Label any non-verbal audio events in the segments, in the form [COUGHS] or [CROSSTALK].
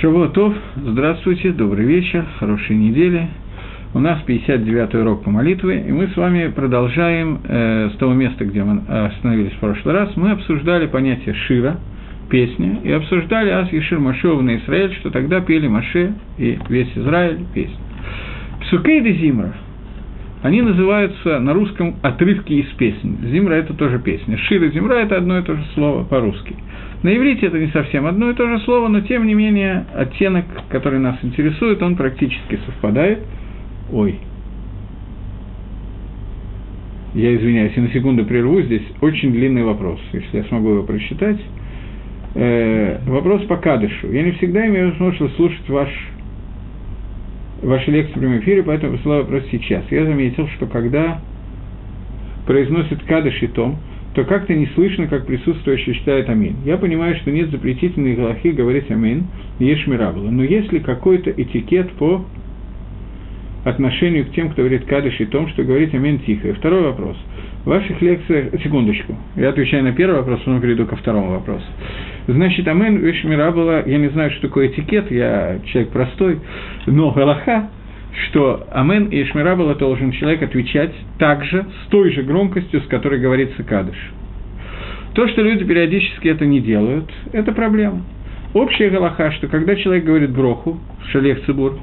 Шавуатов, здравствуйте, добрый вечер, хорошей недели. У нас 59-й урок по молитве, и мы с вами продолжаем э, с того места, где мы остановились в прошлый раз. Мы обсуждали понятие Шира, песня, и обсуждали Ас Ешир Машов на Израиль, что тогда пели Маше и весь Израиль песню. Псукей де Зимра, они называются на русском отрывки из песен. Зимра – это тоже песня. Шир и Зимра – это одно и то же слово по-русски. На иврите это не совсем одно и то же слово, но тем не менее оттенок, который нас интересует, он практически совпадает. Ой. Я извиняюсь, и на секунду прерву, здесь очень длинный вопрос, если я смогу его прочитать. Э, вопрос по кадышу. Я не всегда имею возможность слушать ваш, ваши лекции в прямом эфире, поэтому посылаю вопрос сейчас. Я заметил, что когда произносит кадыш и том, то как-то не слышно, как присутствующий считает амин. Я понимаю, что нет запретительной галахи говорить амин, ешь мирабла. Но есть ли какой-то этикет по отношению к тем, кто говорит кадыш и том, что говорить амин тихо? И второй вопрос. В ваших лекциях... Секундочку. Я отвечаю на первый вопрос, потом перейду ко второму вопросу. Значит, амен вещь мира я не знаю, что такое этикет, я человек простой, но галаха что Амен и Ишмирабала должен человек отвечать также с той же громкостью, с которой говорится Кадыш. То, что люди периодически это не делают, это проблема. Общая галаха, что когда человек говорит броху, шалех цибур,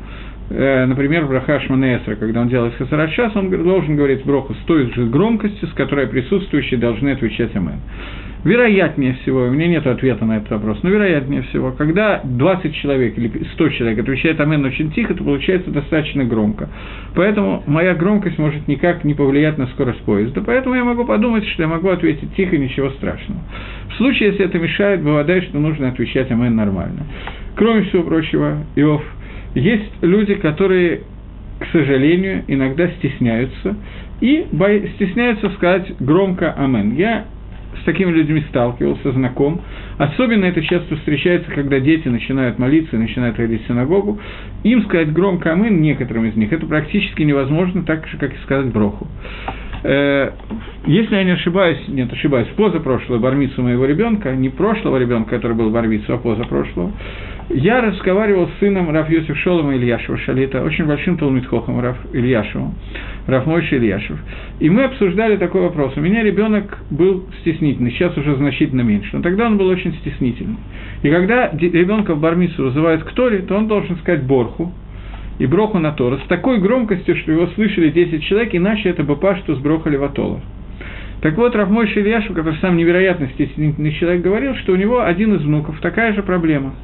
э, например, браха Шманесра, когда он делает хасарат он должен говорить броху с той же громкостью, с которой присутствующие должны отвечать Амен. Вероятнее всего, у меня нет ответа на этот вопрос, но вероятнее всего, когда 20 человек или 100 человек отвечает «Амен» очень тихо, то получается достаточно громко. Поэтому моя громкость может никак не повлиять на скорость поезда. Поэтому я могу подумать, что я могу ответить тихо, ничего страшного. В случае, если это мешает, бывает, что нужно отвечать «Амен» нормально. Кроме всего прочего, Иов, есть люди, которые к сожалению, иногда стесняются и стесняются сказать громко «Амен». Я с такими людьми сталкивался, знаком. Особенно это часто встречается, когда дети начинают молиться, начинают ходить в синагогу. Им сказать громко «Амин» некоторым из них, это практически невозможно, так же, как и сказать «броху». Э, если я не ошибаюсь, нет, ошибаюсь, позапрошлого бармицу моего ребенка, не прошлого ребенка, который был бармицу, а позапрошлого, я разговаривал с сыном Раф Йосиф Шолома Ильяшева Шалита, очень большим Талмитхохом Раф Ильяшевым, Раф Мойши Ильяшев. И мы обсуждали такой вопрос. У меня ребенок был стеснительный, сейчас уже значительно меньше, но тогда он был очень стеснительный. И когда ребенка в бармицу вызывают к Торе, то он должен сказать Борху, и броху на Тора с такой громкостью, что его слышали 10 человек, иначе это бы пашту сброхали Ватола. Так вот, Равмой Шильяшев, который сам невероятно стеснительный человек, говорил, что у него один из внуков такая же проблема.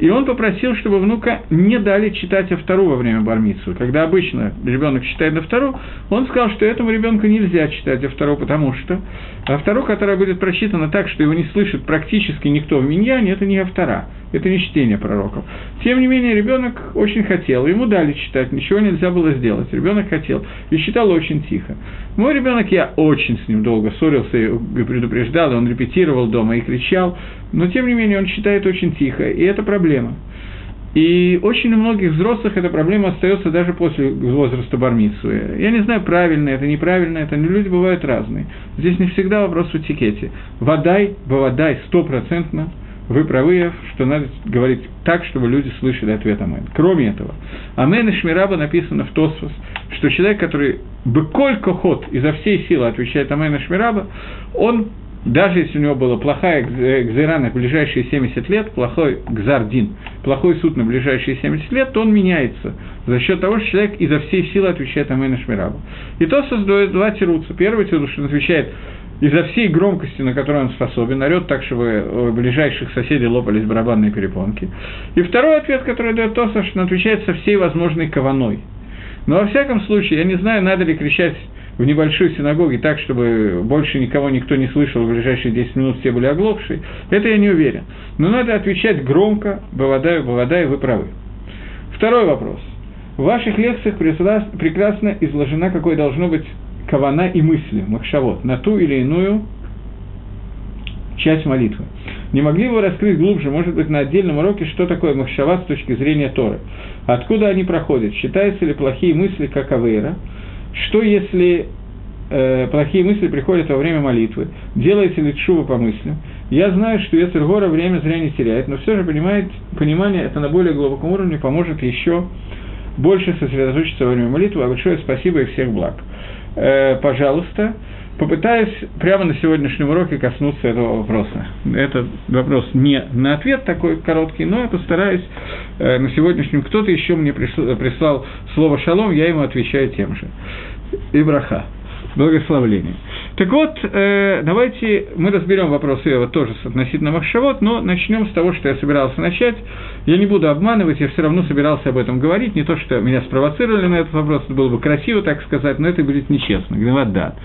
И он попросил, чтобы внука не дали читать автору во время бармицу. Когда обычно ребенок читает автору, он сказал, что этому ребенку нельзя читать автору, потому что автору, которая будет прочитана так, что его не слышит практически никто в миньяне, это не автора, это не чтение пророков. Тем не менее, ребенок очень хотел, ему дали читать, ничего нельзя было сделать. Ребенок хотел и читал очень тихо. Мой ребенок, я очень с ним долго ссорился и предупреждал, он репетировал дома и кричал, но тем не менее он читает очень тихо, и это проблема. И очень у многих взрослых эта проблема остается даже после возраста бармицу. Я не знаю, правильно это, неправильно это, но люди бывают разные. Здесь не всегда вопрос в этикете. Водай, водай, стопроцентно, вы правы, что надо говорить так, чтобы люди слышали ответ Амен. Кроме этого, Амен и Шмираба написано в Тосфос, что человек, который быколь кохот изо всей силы отвечает Амен и Шмираба, он даже если у него была плохая гзера на ближайшие 70 лет, плохой гзардин, плохой суд на ближайшие 70 лет, то он меняется за счет того, что человек изо всей силы отвечает Амен Шмирабу. И то создает два тируца. Первый тирус, он отвечает изо всей громкости, на которую он способен, орет так, чтобы у ближайших соседей лопались барабанные перепонки. И второй ответ, который дает Тоса, что он отвечает со всей возможной кованой. Но во всяком случае, я не знаю, надо ли кричать в небольшой синагоге так, чтобы больше никого никто не слышал, в ближайшие 10 минут все были оглохшие, это я не уверен. Но надо отвечать громко, Бавадаю, Бавадаю, вы правы. Второй вопрос. В ваших лекциях прекрасно изложена, какой должно быть кавана и мысли, махшавод, на ту или иную часть молитвы. Не могли бы вы раскрыть глубже, может быть, на отдельном уроке, что такое махшава с точки зрения Торы? Откуда они проходят? Считаются ли плохие мысли, как авейра? Что если э, плохие мысли приходят во время молитвы, делаете ли шува по мыслям. Я знаю, что Ецергора время зря не теряет, но все же понимает, понимание это на более глубоком уровне поможет еще больше сосредоточиться во время молитвы. А большое спасибо и всех благ. Э, пожалуйста, попытаюсь прямо на сегодняшнем уроке коснуться этого вопроса. Этот вопрос не на ответ такой короткий, но я постараюсь э, на сегодняшнем. Кто-то еще мне прислал, прислал слово «шалом», я ему отвечаю тем же. Ибраха благословление. Так вот, э, давайте мы разберем вопрос Иова тоже относительно Махшавод, но начнем с того, что я собирался начать. Я не буду обманывать, я все равно собирался об этом говорить, не то, что меня спровоцировали на этот вопрос, это было бы красиво, так сказать, но это будет нечестно. Гневат да.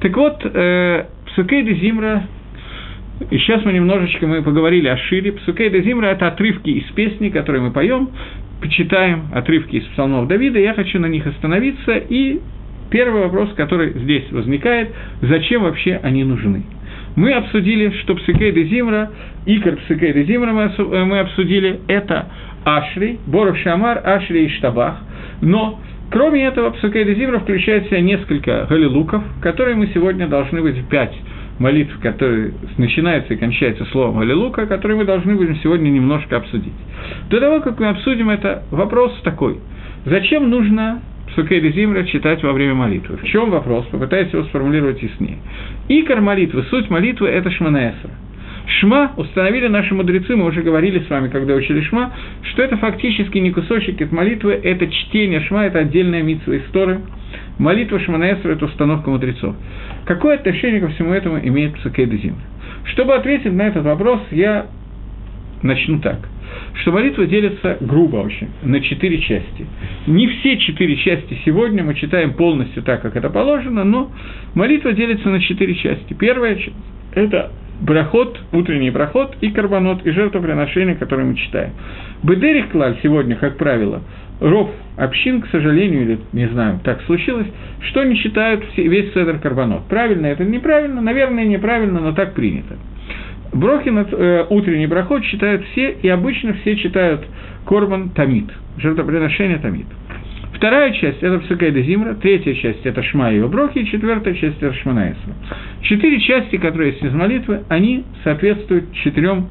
Так вот, э, Псукейда Зимра и сейчас мы немножечко мы поговорили о Шире. Псукейда Зимра – это отрывки из песни, которые мы поем, почитаем, отрывки из псалмов Давида. Я хочу на них остановиться и Первый вопрос, который здесь возникает, зачем вообще они нужны? Мы обсудили, что Псикей де Зимра, Икар Псикей де Зимра мы, мы обсудили, это Ашри, Боров Шамар, Ашри и Штабах, но Кроме этого, Псукей де Зимра включает в себя несколько галилуков, которые мы сегодня должны быть пять молитв, которые начинаются и кончаются словом Галилука, которые мы должны будем сегодня немножко обсудить. До того, как мы обсудим это, вопрос такой. Зачем нужно Сукейда Зимра читать во время молитвы. В чем вопрос? Попытаюсь его сформулировать яснее. Икор молитвы, суть молитвы – это Шманаэсра. Шма установили наши мудрецы, мы уже говорили с вами, когда учили Шма, что это фактически не кусочек от молитвы, это чтение Шма, это отдельная митсва истории. Молитва Шманаэсра – это установка мудрецов. Какое отношение ко всему этому имеет Псукейда Зимра? Чтобы ответить на этот вопрос, я начну так – что молитва делится грубо очень, на четыре части. Не все четыре части сегодня мы читаем полностью так, как это положено, но молитва делится на четыре части. Первая часть – это проход, утренний проход и карбонот, и жертвоприношение, которое мы читаем. Бедерих клаль сегодня, как правило, ров общин, к сожалению, или не знаю, так случилось, что не читают весь седр карбонот. Правильно это неправильно, наверное, неправильно, но так принято. Брохи э, утренний проход читают все, и обычно все читают Корбан Тамид, жертвоприношение Тамид. Вторая часть – это Псукайда Зимра, третья часть – это Шма и брохи, и четвертая часть – это Шманаэсра. Четыре части, которые есть из молитвы, они соответствуют четырем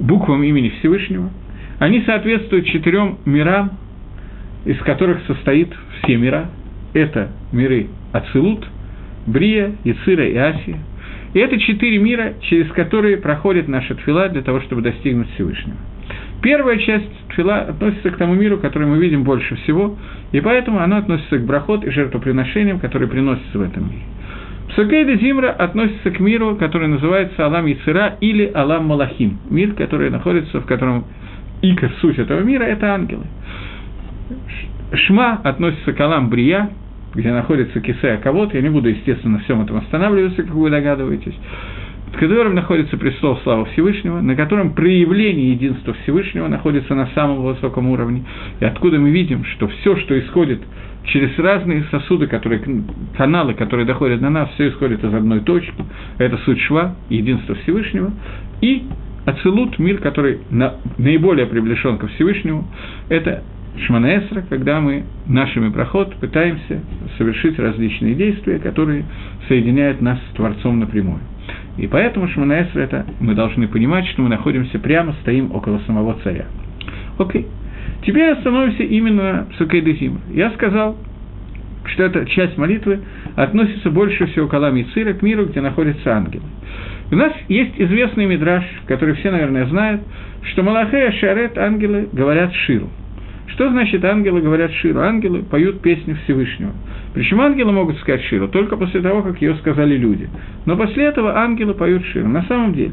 буквам имени Всевышнего, они соответствуют четырем мирам, из которых состоит все мира. Это миры Ацилут, Брия, Ицира и Асия – и это четыре мира, через которые проходит наша тфила для того, чтобы достигнуть Всевышнего. Первая часть тфила относится к тому миру, который мы видим больше всего, и поэтому она относится к брахот и жертвоприношениям, которые приносятся в этом мире. Псукейда Зимра относится к миру, который называется Алам Яцера или Алам Малахим, мир, который находится, в котором икор, суть этого мира – это ангелы. Шма относится к Алам Брия, где находится Кисея Кавод, я не буду, естественно, на всем этом останавливаться, как вы догадываетесь, в котором находится престол славы Всевышнего, на котором проявление единства Всевышнего находится на самом высоком уровне, и откуда мы видим, что все, что исходит через разные сосуды, которые, каналы, которые доходят до нас, все исходит из одной точки, это суть шва, единство Всевышнего, и Ацелут, мир, который на, наиболее приближен ко Всевышнему, это Шманаэсра, когда мы нашими проход пытаемся совершить различные действия, которые соединяют нас с Творцом напрямую. И поэтому Шманаэсра это мы должны понимать, что мы находимся прямо, стоим около самого царя. Окей. Теперь остановимся именно в Сукейдезима. Я сказал, что эта часть молитвы относится больше всего к Алам Цира, к миру, где находятся ангелы. У нас есть известный мидраж, который все, наверное, знают, что Малахея Шарет, ангелы, говорят Ширу – что значит ангелы говорят Ширу? Ангелы поют песню Всевышнего. Причем ангелы могут сказать Ширу только после того, как ее сказали люди. Но после этого ангелы поют Ширу. На самом деле,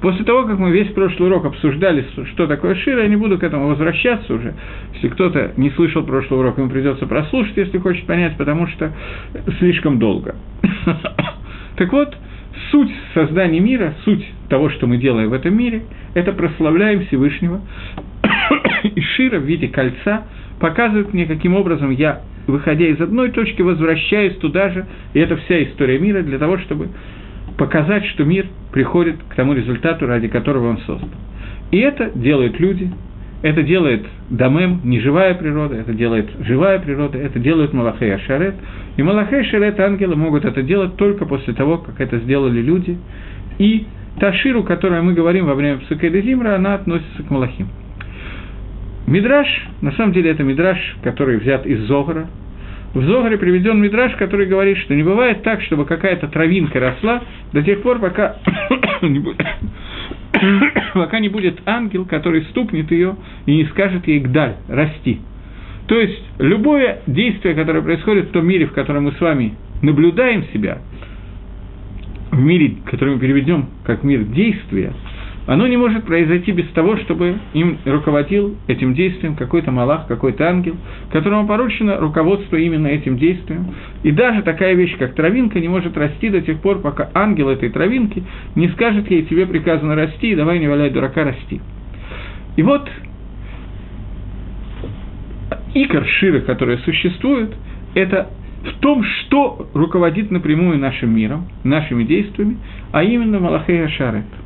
после того, как мы весь прошлый урок обсуждали, что такое Шира, я не буду к этому возвращаться уже. Если кто-то не слышал прошлый урок, ему придется прослушать, если хочет понять, потому что слишком долго. [COUGHS] Так вот, суть создания мира, суть того, что мы делаем в этом мире, это прославляем Всевышнего, [LAUGHS] и шира в виде кольца показывает мне, каким образом я, выходя из одной точки, возвращаюсь туда же, и это вся история мира для того, чтобы показать, что мир приходит к тому результату, ради которого он создан. И это делают люди, это делает Дамем, неживая природа, это делает живая природа, это делают Малахей Ашарет. И Малахей Ашарет, ангелы, могут это делать только после того, как это сделали люди. И та ширу, которую мы говорим во время Псукеда Зимра, она относится к Малахим. Мидраш, на самом деле это мидраш, который взят из Зогара. В Зогаре приведен мидраш, который говорит, что не бывает так, чтобы какая-то травинка росла до тех пор, пока [COUGHS] не будет, [COUGHS] пока не будет ангел, который стукнет ее и не скажет ей «гдаль», «расти». То есть, любое действие, которое происходит в том мире, в котором мы с вами наблюдаем себя, в мире, который мы переведем как мир действия, оно не может произойти без того, чтобы им руководил этим действием какой-то малах, какой-то ангел, которому поручено руководство именно этим действием. И даже такая вещь, как травинка, не может расти до тех пор, пока ангел этой травинки не скажет ей, тебе приказано расти, давай не валяй дурака, расти. И вот икор Шира, которая существует, это в том, что руководит напрямую нашим миром, нашими действиями, а именно Малахея Шарет –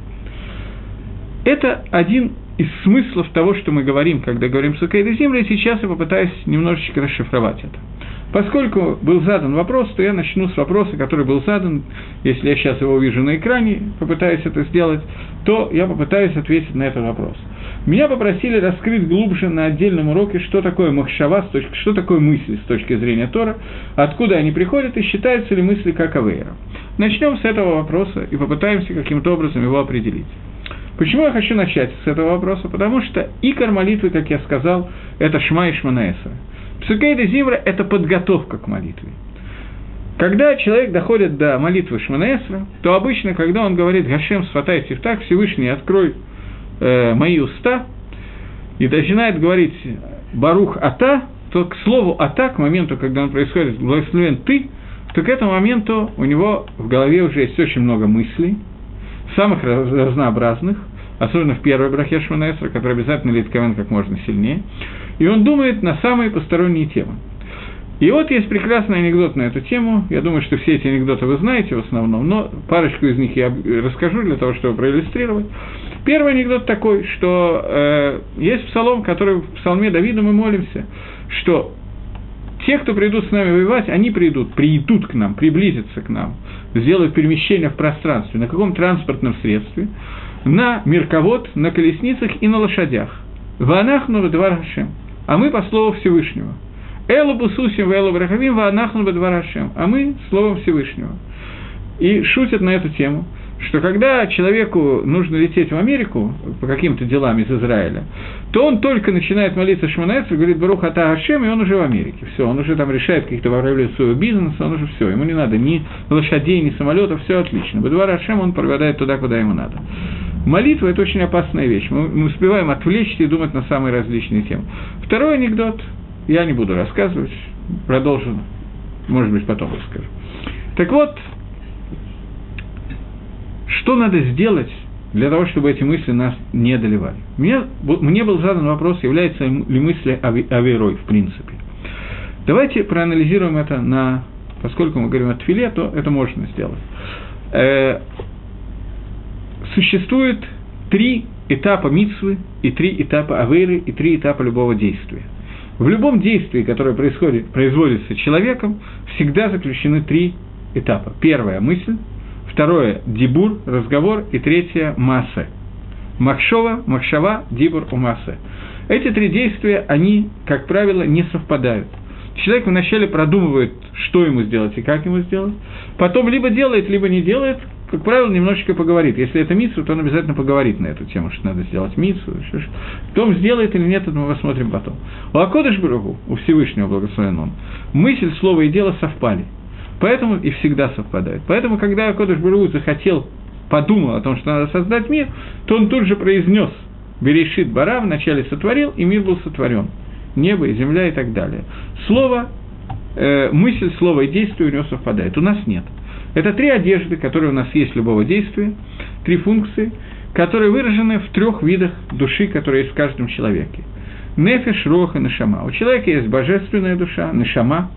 это один из смыслов того, что мы говорим, когда говорим «Сукейда земля», и сейчас я попытаюсь немножечко расшифровать это. Поскольку был задан вопрос, то я начну с вопроса, который был задан. Если я сейчас его увижу на экране, попытаюсь это сделать, то я попытаюсь ответить на этот вопрос. Меня попросили раскрыть глубже на отдельном уроке, что такое махшава, что такое мысли с точки зрения Тора, откуда они приходят и считаются ли мысли как авейра. Начнем с этого вопроса и попытаемся каким-то образом его определить. Почему я хочу начать с этого вопроса? Потому что икор молитвы, как я сказал, это Шма и Шманаэсра. Псукейда Зимра – это подготовка к молитве. Когда человек доходит до молитвы Шманаэсра, то обычно, когда он говорит «Гашем, сватай так, Всевышний, открой э, мои уста», и начинает говорить «Барух Ата», то к слову «Ата», к моменту, когда он происходит «Благословен ты», то к этому моменту у него в голове уже есть очень много мыслей, самых разнообразных, особенно в первой брахе Шманаэсра, который обязательно литковен как можно сильнее, и он думает на самые посторонние темы. И вот есть прекрасный анекдот на эту тему. Я думаю, что все эти анекдоты вы знаете в основном, но парочку из них я расскажу для того, чтобы проиллюстрировать. Первый анекдот такой, что э, есть псалом, который в псалме Давида мы молимся, что те, кто придут с нами воевать, они придут, придут к нам, приблизятся к нам, сделают перемещение в пространстве, на каком транспортном средстве, на мерковод, на колесницах и на лошадях. Ванахну Хашем. А мы по слову Всевышнего. Элу Бусусим, Элу Брахавим, Ванахну Хашем. А мы словом Всевышнего. И шутят на эту тему – что когда человеку нужно лететь в Америку по каким-то делам из Израиля, то он только начинает молиться Шманаэцу, говорит Барух Ата Ашем, и он уже в Америке. Все, он уже там решает каких-то вопросы своего бизнеса, он уже все, ему не надо ни лошадей, ни самолетов, все отлично. Бадвар Ашем он проведает туда, куда ему надо. Молитва – это очень опасная вещь. Мы, успеваем отвлечься и думать на самые различные темы. Второй анекдот я не буду рассказывать, продолжу, может быть, потом расскажу. Так вот, что надо сделать для того, чтобы эти мысли нас не одолевали? Мне, мне был задан вопрос, является ли мысли авейрой в принципе. Давайте проанализируем это на... Поскольку мы говорим о твиле, то это можно сделать. Существует три этапа мицвы, и три этапа авейры, и три этапа любого действия. В любом действии, которое происходит, производится человеком, всегда заключены три этапа. Первая – мысль, второе – дибур, разговор, и третье – массе. Махшова, махшава, дибур, умассе. Эти три действия, они, как правило, не совпадают. Человек вначале продумывает, что ему сделать и как ему сделать, потом либо делает, либо не делает, как правило, немножечко поговорит. Если это митсу, то он обязательно поговорит на эту тему, что надо сделать митсу. Потом сделает или нет, это мы посмотрим потом. У Акодыш Брагу, у Всевышнего благословен он, мысль, слово и дело совпали – Поэтому и всегда совпадают. Поэтому, когда Кодыш Буру захотел, подумал о том, что надо создать мир, то он тут же произнес Берешит Бара, вначале сотворил, и мир был сотворен. Небо и земля и так далее. Слово, э, мысль, слово и действие у него совпадает. У нас нет. Это три одежды, которые у нас есть любого действия, три функции, которые выражены в трех видах души, которые есть в каждом человеке. Нефиш, и Нашама. У человека есть божественная душа, Нашама,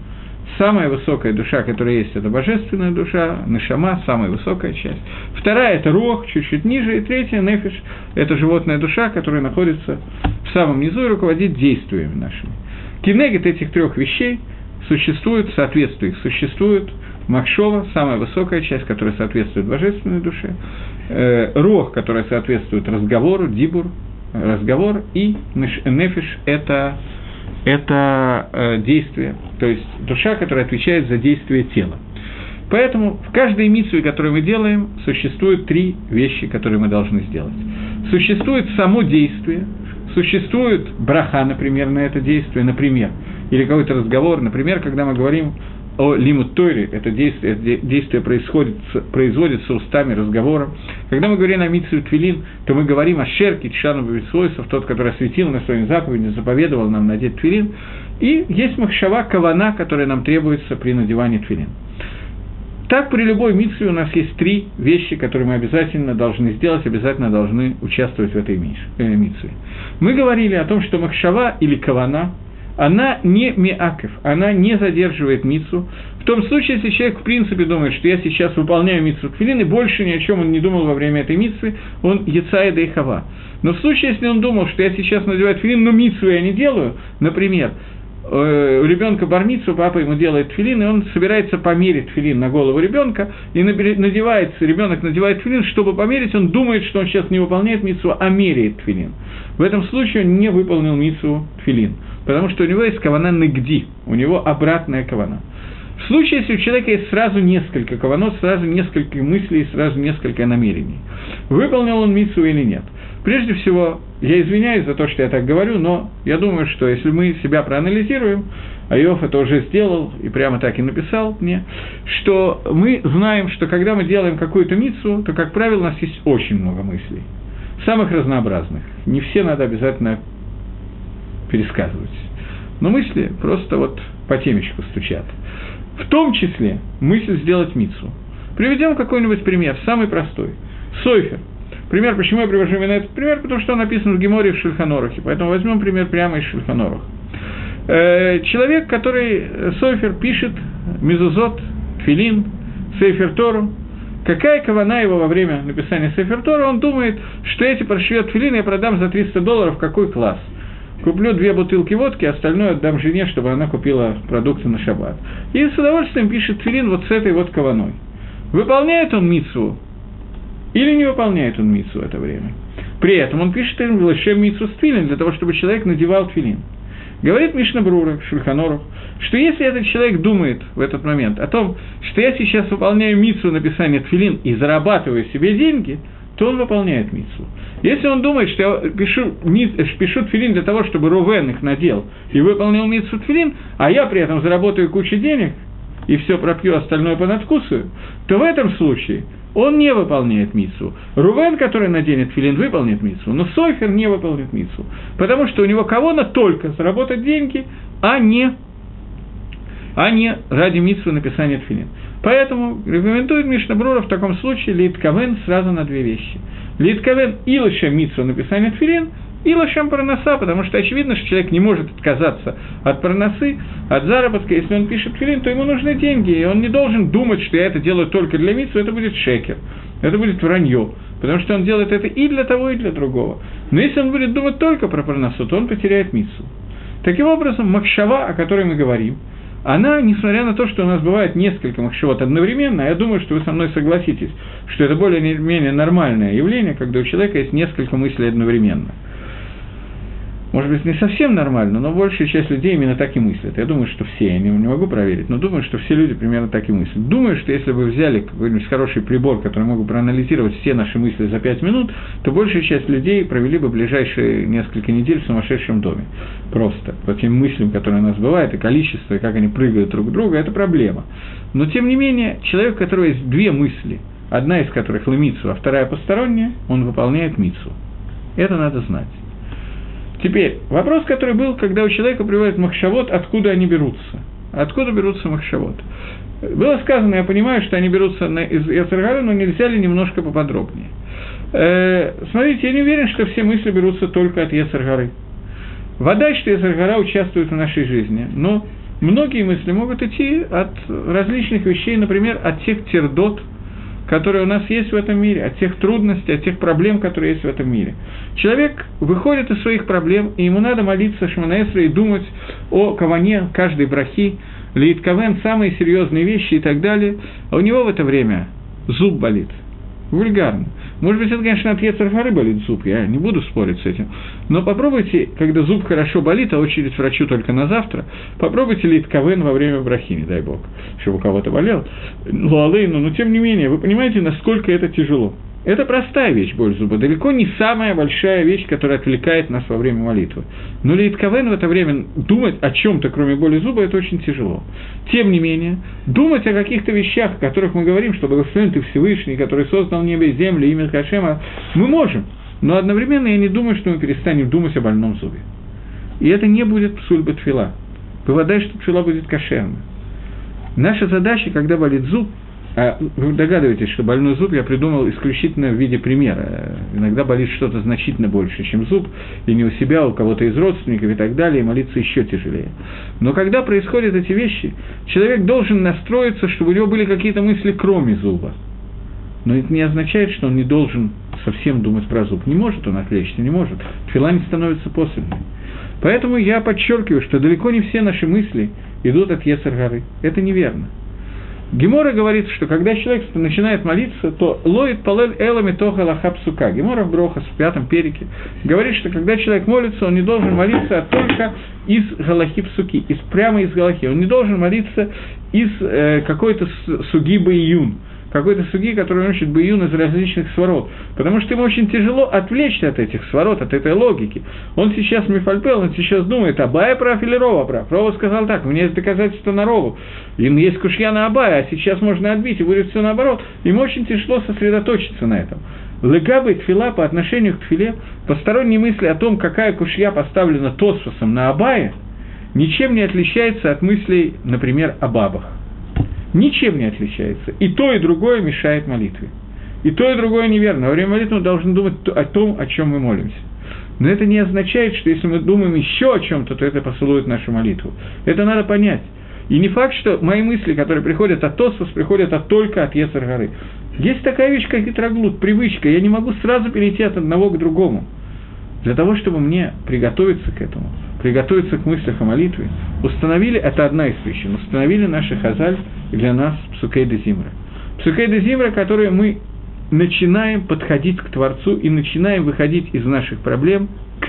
Самая высокая душа, которая есть, это божественная душа, Нишама, самая высокая часть. Вторая – это Рох, чуть-чуть ниже. И третья – Нефиш – это животная душа, которая находится в самом низу и руководить действиями нашими. Кинегет этих трех вещей существует, соответствует их, существует Махшова, самая высокая часть, которая соответствует божественной душе, э, Рох, которая соответствует разговору, Дибур, разговор, и Нефиш – это, это э, действие, то есть душа, которая отвечает за действие тела. Поэтому в каждой миссии, которую мы делаем, существует три вещи, которые мы должны сделать. Существует само действие, существует браха, например, на это действие, например, или какой-то разговор, например, когда мы говорим о лимут Тойре, это действие, действие происходит, производится устами, разговором. Когда мы говорим о Митсу Твилин, то мы говорим о Шерке, Чану Бависвойсов, тот, который осветил на своей заповеди, заповедовал нам надеть Твилин. И есть Махшава, Кавана, которая нам требуется при надевании Твилин. Так при любой митсве у нас есть три вещи, которые мы обязательно должны сделать, обязательно должны участвовать в этой э, митсве. Мы говорили о том, что Махшава или Кавана, она не миаков, она не задерживает мицу. В том случае, если человек в принципе думает, что я сейчас выполняю мицу тфилин, и больше ни о чем он не думал во время этой митцы, он яцаида и хава. Но в случае, если он думал, что я сейчас надеваю тфилин, но мицу я не делаю, например, Э, у ребенка бармицу, папа ему делает филин, и он собирается померить филин на голову ребенка, и надевается, ребенок надевает филин, чтобы померить, он думает, что он сейчас не выполняет мицу, а меряет филин. В этом случае он не выполнил мицу филин, потому что у него есть кавана нигди, у него обратная кавана. В случае, если у человека есть сразу несколько каванот, сразу несколько мыслей, сразу несколько намерений, выполнил он мицу или нет. Прежде всего, я извиняюсь за то, что я так говорю, но я думаю, что если мы себя проанализируем, а Иов это уже сделал и прямо так и написал мне, что мы знаем, что когда мы делаем какую-то мицу, то, как правило, у нас есть очень много мыслей, самых разнообразных. Не все надо обязательно пересказывать. Но мысли просто вот по темечку стучат. В том числе мысль сделать мицу. Приведем какой-нибудь пример, самый простой. Сойфер – Пример, почему я привожу именно этот пример, потому что он написан в Геморе в Шульханорахе, поэтому возьмем пример прямо из Шульханораха. Э, человек, который э, Сойфер пишет Мизузот, Филин, Сейфер Тору, какая кавана его во время написания Сейфер Тора, он думает, что эти паршивет Филин я продам за 300 долларов, какой класс. Куплю две бутылки водки, остальное отдам жене, чтобы она купила продукты на шаббат. И с удовольствием пишет Филин вот с этой вот каваной. Выполняет он митсу или не выполняет он мицу в это время. При этом он пишет им Лешем мицу с твилин, для того, чтобы человек надевал твилин. Говорит Мишна Брура, Шульханоров, что если этот человек думает в этот момент о том, что я сейчас выполняю мицу написания твилин и зарабатываю себе деньги, то он выполняет мицу. Если он думает, что я пишу, пишу твилин для того, чтобы Рувен их надел и выполнил мицу твилин, а я при этом заработаю кучу денег и все пропью, остальное понадкусываю, то в этом случае он не выполняет мицу. Рувен, который наденет филин, выполнит мицу, но Сойфер не выполнит мицу, потому что у него кого-то только заработать деньги, а не, а не ради мицу написания филин. Поэтому рекомендует Мишна Брура в таком случае Литковен сразу на две вещи. Литковен и лише мицу написания филин – и лошем парноса, потому что очевидно, что человек не может отказаться от парносы, от заработка. Если он пишет филин, то ему нужны деньги, и он не должен думать, что я это делаю только для митсу, это будет шекер, это будет вранье, потому что он делает это и для того, и для другого. Но если он будет думать только про парносу, то он потеряет митсу. Таким образом, макшава, о которой мы говорим, она, несмотря на то, что у нас бывает несколько махшавот одновременно, я думаю, что вы со мной согласитесь, что это более-менее нормальное явление, когда у человека есть несколько мыслей одновременно – может быть, не совсем нормально, но большая часть людей именно так и мыслят. Я думаю, что все, я не, не могу проверить, но думаю, что все люди примерно так и мыслят. Думаю, что если бы взяли какой-нибудь хороший прибор, который мог бы проанализировать все наши мысли за пять минут, то большая часть людей провели бы ближайшие несколько недель в сумасшедшем доме. Просто. По тем мыслям, которые у нас бывают, и количество, и как они прыгают друг к другу, это проблема. Но, тем не менее, человек, у которого есть две мысли, одна из которых лымицу, а вторая посторонняя, он выполняет мицу. Это надо знать. Теперь, вопрос, который был, когда у человека приводят махшавод, откуда они берутся? Откуда берутся махшавод? Было сказано, я понимаю, что они берутся из Яцергара, но нельзя ли немножко поподробнее? Э, смотрите, я не уверен, что все мысли берутся только от Яцергары. Вода, что Яцергара участвует в нашей жизни, но многие мысли могут идти от различных вещей, например, от тех тердот, которые у нас есть в этом мире, от тех трудностей, от тех проблем, которые есть в этом мире. Человек выходит из своих проблем, и ему надо молиться Шманаэсра и думать о каване каждой брахи, Лид Кавен, самые серьезные вещи и так далее, а у него в это время зуб болит. Вульгарно. Может быть, это, конечно, от Ецаргары болит зуб, я не буду спорить с этим. Но попробуйте, когда зуб хорошо болит, а очередь врачу только на завтра, попробуйте лит кавен во время брахи, не дай бог, чтобы у кого-то болел. Луалейну, но тем не менее, вы понимаете, насколько это тяжело. Это простая вещь, боль зуба, далеко не самая большая вещь, которая отвлекает нас во время молитвы. Но Лейтковен в это время думать о чем-то, кроме боли зуба, это очень тяжело. Тем не менее, думать о каких-то вещах, о которых мы говорим, что благословен ты Всевышний, который создал небо и землю, имя Хашема, мы можем. Но одновременно я не думаю, что мы перестанем думать о больном зубе. И это не будет псульба тфила. Бывает, что тфила будет кошерна. Наша задача, когда болит зуб, вы догадываетесь, что больной зуб я придумал исключительно в виде примера. Иногда болит что-то значительно больше, чем зуб, и не у себя, а у кого-то из родственников и так далее, и молиться еще тяжелее. Но когда происходят эти вещи, человек должен настроиться, чтобы у него были какие-то мысли, кроме зуба. Но это не означает, что он не должен совсем думать про зуб. Не может он отвлечься, не может. Фила не становится посольной. Поэтому я подчеркиваю, что далеко не все наши мысли идут от Ецаргары. Это неверно. Гемора говорит, что когда человек начинает молиться, то лоит палель элами тоха лахапсука. Гемора в Брохас в пятом перике говорит, что когда человек молится, он не должен молиться, а только из галахи псуки, из, прямо из галахи. Он не должен молиться из э, какой-то сугибы июн какой-то суги, который учит Баюн из различных сворот. Потому что ему очень тяжело отвлечься от этих сворот, от этой логики. Он сейчас мифальпел, он сейчас думает, Абая прав или Рова прав. Рова сказал так, у меня есть доказательства на Рову. Им есть кушья на Абая, а сейчас можно отбить, и будет все наоборот. Ему очень тяжело сосредоточиться на этом. Легабы тфила по отношению к тфиле, посторонние мысли о том, какая кушья поставлена Тосфосом на Абае, ничем не отличается от мыслей, например, о бабах ничем не отличается. И то, и другое мешает молитве. И то, и другое неверно. Во время молитвы мы должны думать о том, о чем мы молимся. Но это не означает, что если мы думаем еще о чем-то, то это посылует нашу молитву. Это надо понять. И не факт, что мои мысли, которые приходят от Тосфос, приходят от, только от Ецар горы. Есть такая вещь, как гитроглут, привычка. Я не могу сразу перейти от одного к другому. Для того, чтобы мне приготовиться к этому, приготовиться к мыслях о молитве, установили, это одна из причин, установили наши хазаль для нас Псукей де Зимра. Псукей де Зимра, которые мы начинаем подходить к Творцу и начинаем выходить из наших проблем к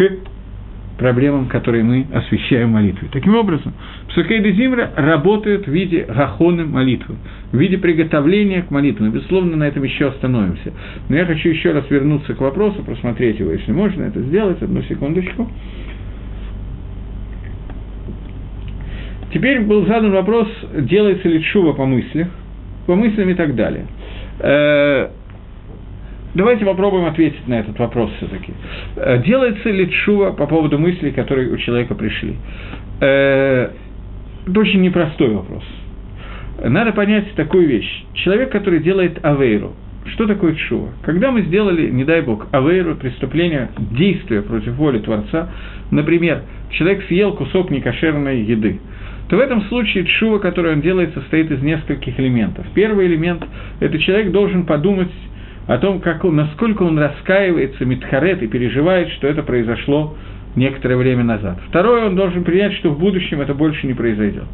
проблемам, которые мы освещаем молитвой. Таким образом, Псукей де Зимра работают в виде гахоны молитвы, в виде приготовления к молитве. Безусловно, на этом еще остановимся. Но я хочу еще раз вернуться к вопросу, просмотреть его, если можно это сделать, одну секундочку. Теперь был задан вопрос, делается ли чува по мыслях, по мыслям и так далее. Э, давайте попробуем ответить на этот вопрос все-таки. Э, делается ли чува по поводу мыслей, которые у человека пришли? Э, это очень непростой вопрос. Надо понять такую вещь. Человек, который делает авейру, что такое чува? Когда мы сделали, не дай бог, авейру, преступление, действие против воли Творца, например, человек съел кусок некошерной еды – то в этом случае чува, который он делает, состоит из нескольких элементов. Первый элемент – это человек должен подумать о том, как он, насколько он раскаивается, митхарет и переживает, что это произошло некоторое время назад. Второе, он должен принять, что в будущем это больше не произойдет.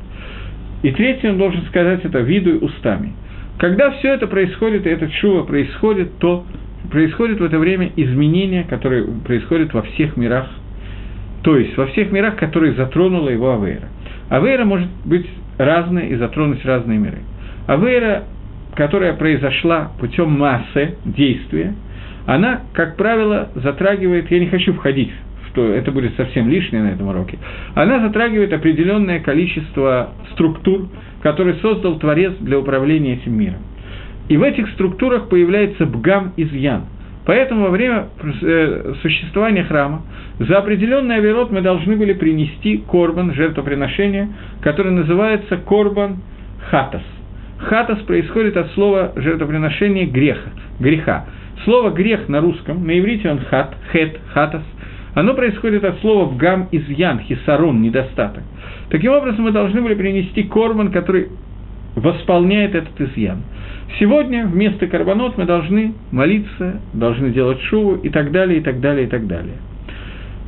И третье, он должен сказать это виду и устами. Когда все это происходит, и это чува происходит, то происходит в это время изменения, которые происходят во всех мирах, то есть во всех мирах, которые затронула его Авейра. Авейра может быть разная и затронуть разные миры. Авейра, которая произошла путем массы действия, она, как правило, затрагивает, я не хочу входить что это будет совсем лишнее на этом уроке, она затрагивает определенное количество структур, которые создал Творец для управления этим миром. И в этих структурах появляется бгам изъян – Поэтому во время э, существования храма за определенный авирот мы должны были принести корбан, жертвоприношение, которое называется корбан хатас. Хатас происходит от слова жертвоприношение греха, греха. Слово грех на русском, на иврите он хат, хет, хатас, оно происходит от слова гам изъян, хисарон, недостаток. Таким образом, мы должны были принести корбан, который восполняет этот изъян. Сегодня вместо карбонот мы должны молиться, должны делать шуву и так далее, и так далее, и так далее.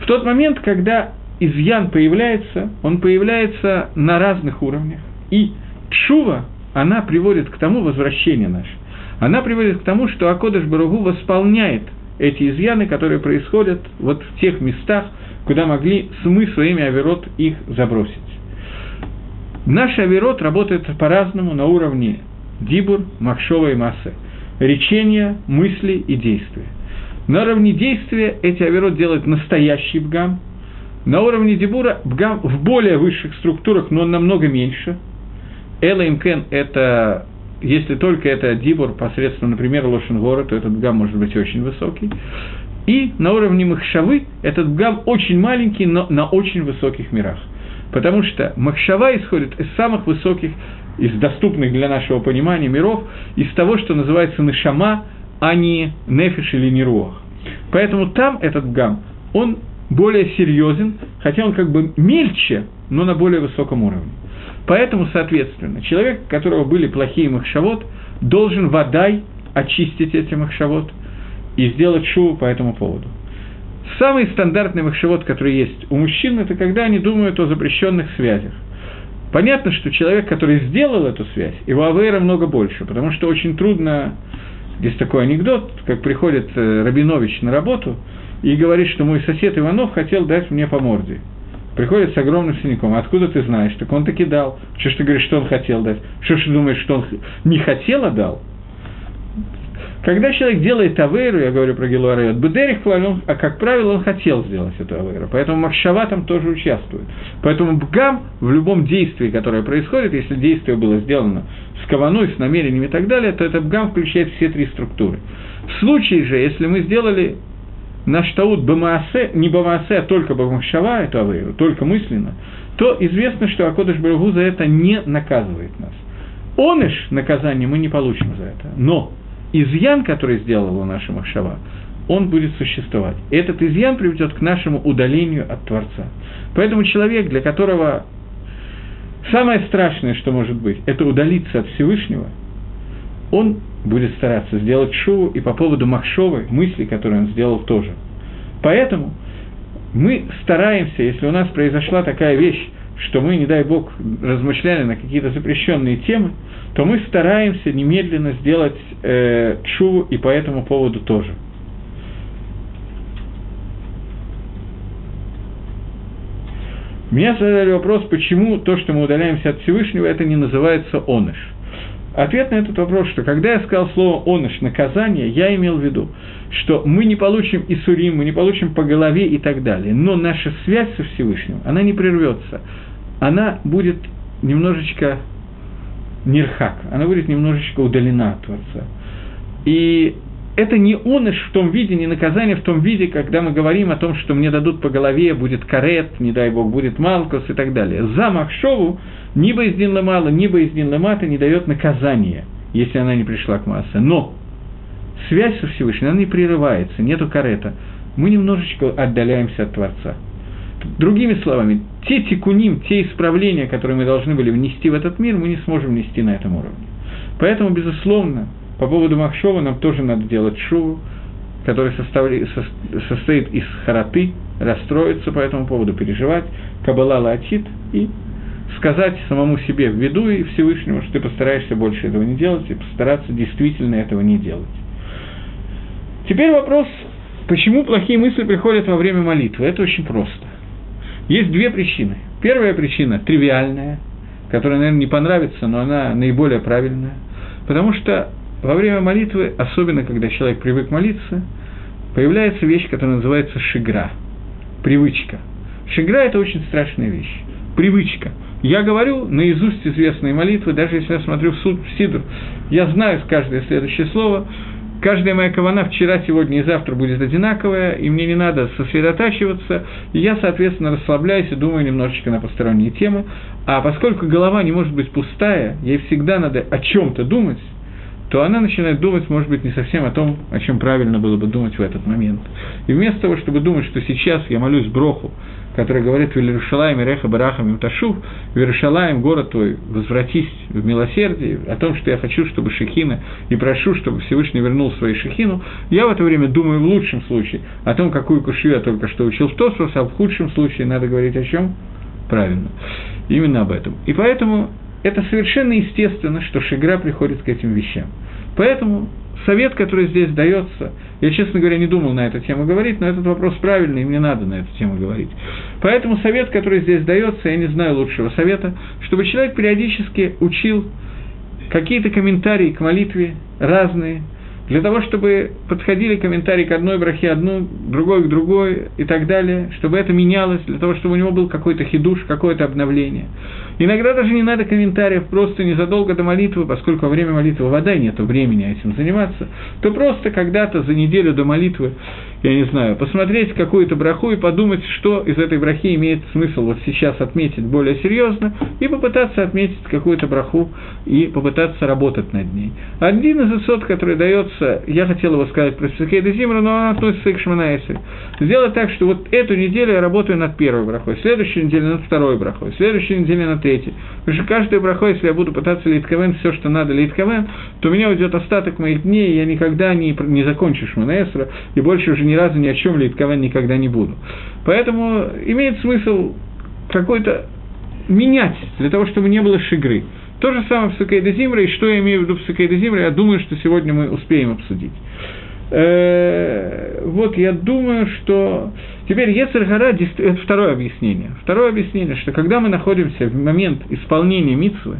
В тот момент, когда изъян появляется, он появляется на разных уровнях. И шува, она приводит к тому, возвращение наше, она приводит к тому, что Акодыш Баругу восполняет эти изъяны, которые происходят вот в тех местах, куда могли мы своими авирот их забросить. Наш авирот работает по-разному на уровне дибур, махшова и массы. Речения, мысли и действия. На уровне действия эти авирот делают настоящий бгам. На уровне дибура бгам в более высших структурах, но намного меньше. Эла имкен – это если только это дибур посредством, например, лошенгора, то этот бгам может быть очень высокий. И на уровне махшавы этот бгам очень маленький, но на очень высоких мирах. Потому что махшава исходит из самых высоких, из доступных для нашего понимания миров, из того, что называется нашама, а не нефиш или неруах. Поэтому там этот бгам, он более серьезен, хотя он как бы мельче, но на более высоком уровне. Поэтому, соответственно, человек, у которого были плохие махшавод, должен водай очистить эти махшавод и сделать шоу по этому поводу. Самый стандартный махшавод, который есть у мужчин, это когда они думают о запрещенных связях. Понятно, что человек, который сделал эту связь, его авейра много больше, потому что очень трудно... Есть такой анекдот, как приходит э, Рабинович на работу и говорит, что мой сосед Иванов хотел дать мне по морде – приходит с огромным синяком. Откуда ты знаешь? Так он таки дал. Что ж ты говоришь, что он хотел дать? Что ж ты думаешь, что он не хотел, а дал? Когда человек делает авейру, я говорю про Гелуарайот, Бедерих, а как правило, он хотел сделать эту авейру, поэтому Махшава там тоже участвует. Поэтому Бгам в любом действии, которое происходит, если действие было сделано с каваной, с намерениями и так далее, то это Бгам включает все три структуры. В случае же, если мы сделали наш таут бамаасе, не бамаасе, а только бамахшава, эту авейру, только мысленно, то известно, что Акодыш Барагу за это не наказывает нас. Оныш наказание мы не получим за это, но изъян, который сделала наша Махшава, он будет существовать. И этот изъян приведет к нашему удалению от Творца. Поэтому человек, для которого самое страшное, что может быть, это удалиться от Всевышнего, он будет стараться сделать шоу и по поводу Махшовы, мысли, которые он сделал тоже. Поэтому мы стараемся, если у нас произошла такая вещь, что мы, не дай бог, размышляли на какие-то запрещенные темы, то мы стараемся немедленно сделать э, чу и по этому поводу тоже. Меня задали вопрос, почему то, что мы удаляемся от Всевышнего, это не называется оныш. Ответ на этот вопрос, что когда я сказал слово «оныш» – наказание, я имел в виду, что мы не получим Исурим, мы не получим по голове и так далее, но наша связь со Всевышним, она не прервется, она будет немножечко нирхак, она будет немножечко удалена от Творца. И это не оныш в том виде, не наказание в том виде, когда мы говорим о том, что мне дадут по голове, будет карет, не дай бог, будет малкус и так далее. За Махшову ни Боиздин Ламала, ни Боиздин Ламата не дает наказания, если она не пришла к массе. Но связь со Всевышним, она не прерывается, нету карета. Мы немножечко отдаляемся от Творца. Другими словами, те тикуним, те исправления, которые мы должны были внести в этот мир, мы не сможем внести на этом уровне. Поэтому, безусловно, по поводу Махшова нам тоже надо делать шуву, который состоит из хараты, расстроиться по этому поводу, переживать, кабала латит и сказать самому себе в виду и Всевышнему, что ты постараешься больше этого не делать и постараться действительно этого не делать. Теперь вопрос, почему плохие мысли приходят во время молитвы? Это очень просто. Есть две причины. Первая причина тривиальная, которая, наверное, не понравится, но она наиболее правильная. Потому что во время молитвы, особенно когда человек привык молиться, появляется вещь, которая называется шигра, привычка. Шигра – это очень страшная вещь, привычка – я говорю наизусть известные молитвы, даже если я смотрю в суд, в Сидр, я знаю каждое следующее слово, каждая моя кавана вчера, сегодня и завтра будет одинаковая, и мне не надо сосредотачиваться, и я, соответственно, расслабляюсь и думаю немножечко на посторонние темы, а поскольку голова не может быть пустая, ей всегда надо о чем то думать, то она начинает думать, может быть, не совсем о том, о чем правильно было бы думать в этот момент. И вместо того, чтобы думать, что сейчас я молюсь Броху, который говорит в Иерушалаем, Реха, Барахам, Имташув, в Иерушалаем, город твой, возвратись в милосердие, о том, что я хочу, чтобы Шехина, и прошу, чтобы Всевышний вернул свою Шехину, я в это время думаю в лучшем случае о том, какую кушью я только что учил в Тосфос, а в худшем случае надо говорить о чем? Правильно. Именно об этом. И поэтому это совершенно естественно, что Шигра приходит к этим вещам. Поэтому совет, который здесь дается, я, честно говоря, не думал на эту тему говорить, но этот вопрос правильный, и мне надо на эту тему говорить. Поэтому совет, который здесь дается, я не знаю лучшего совета, чтобы человек периодически учил какие-то комментарии к молитве разные, для того, чтобы подходили комментарии к одной брахе одну, другой к другой и так далее, чтобы это менялось, для того, чтобы у него был какой-то хидуш, какое-то обновление. Иногда даже не надо комментариев, просто незадолго до молитвы, поскольку во время молитвы вода нет времени этим заниматься, то просто когда-то за неделю до молитвы, я не знаю, посмотреть какую-то браху и подумать, что из этой брахи имеет смысл вот сейчас отметить более серьезно, и попытаться отметить какую-то браху и попытаться работать над ней. Один из исот, который дается, я хотел его сказать про Сукейда Зимра, но он относится к Шманаэсе. Сделать так, что вот эту неделю я работаю над первой брахой, следующую неделю над второй брахой, следующую неделю над третий. Потому что каждую браху, если я буду пытаться лейтковен все, что надо лейтковен, то у меня уйдет остаток моих дней, и я никогда не, не закончу Шманаэсра, и больше уже ни разу ни о чем лейтковен никогда не буду. Поэтому имеет смысл какой-то менять, для того, чтобы не было шигры. То же самое в Сукейда Зимра, и что я имею в виду в Сукейда Зимра, я думаю, что сегодня мы успеем обсудить. Э, вот я думаю, что теперь Ецергара – это второе объяснение. Второе объяснение, что когда мы находимся в момент исполнения митсвы,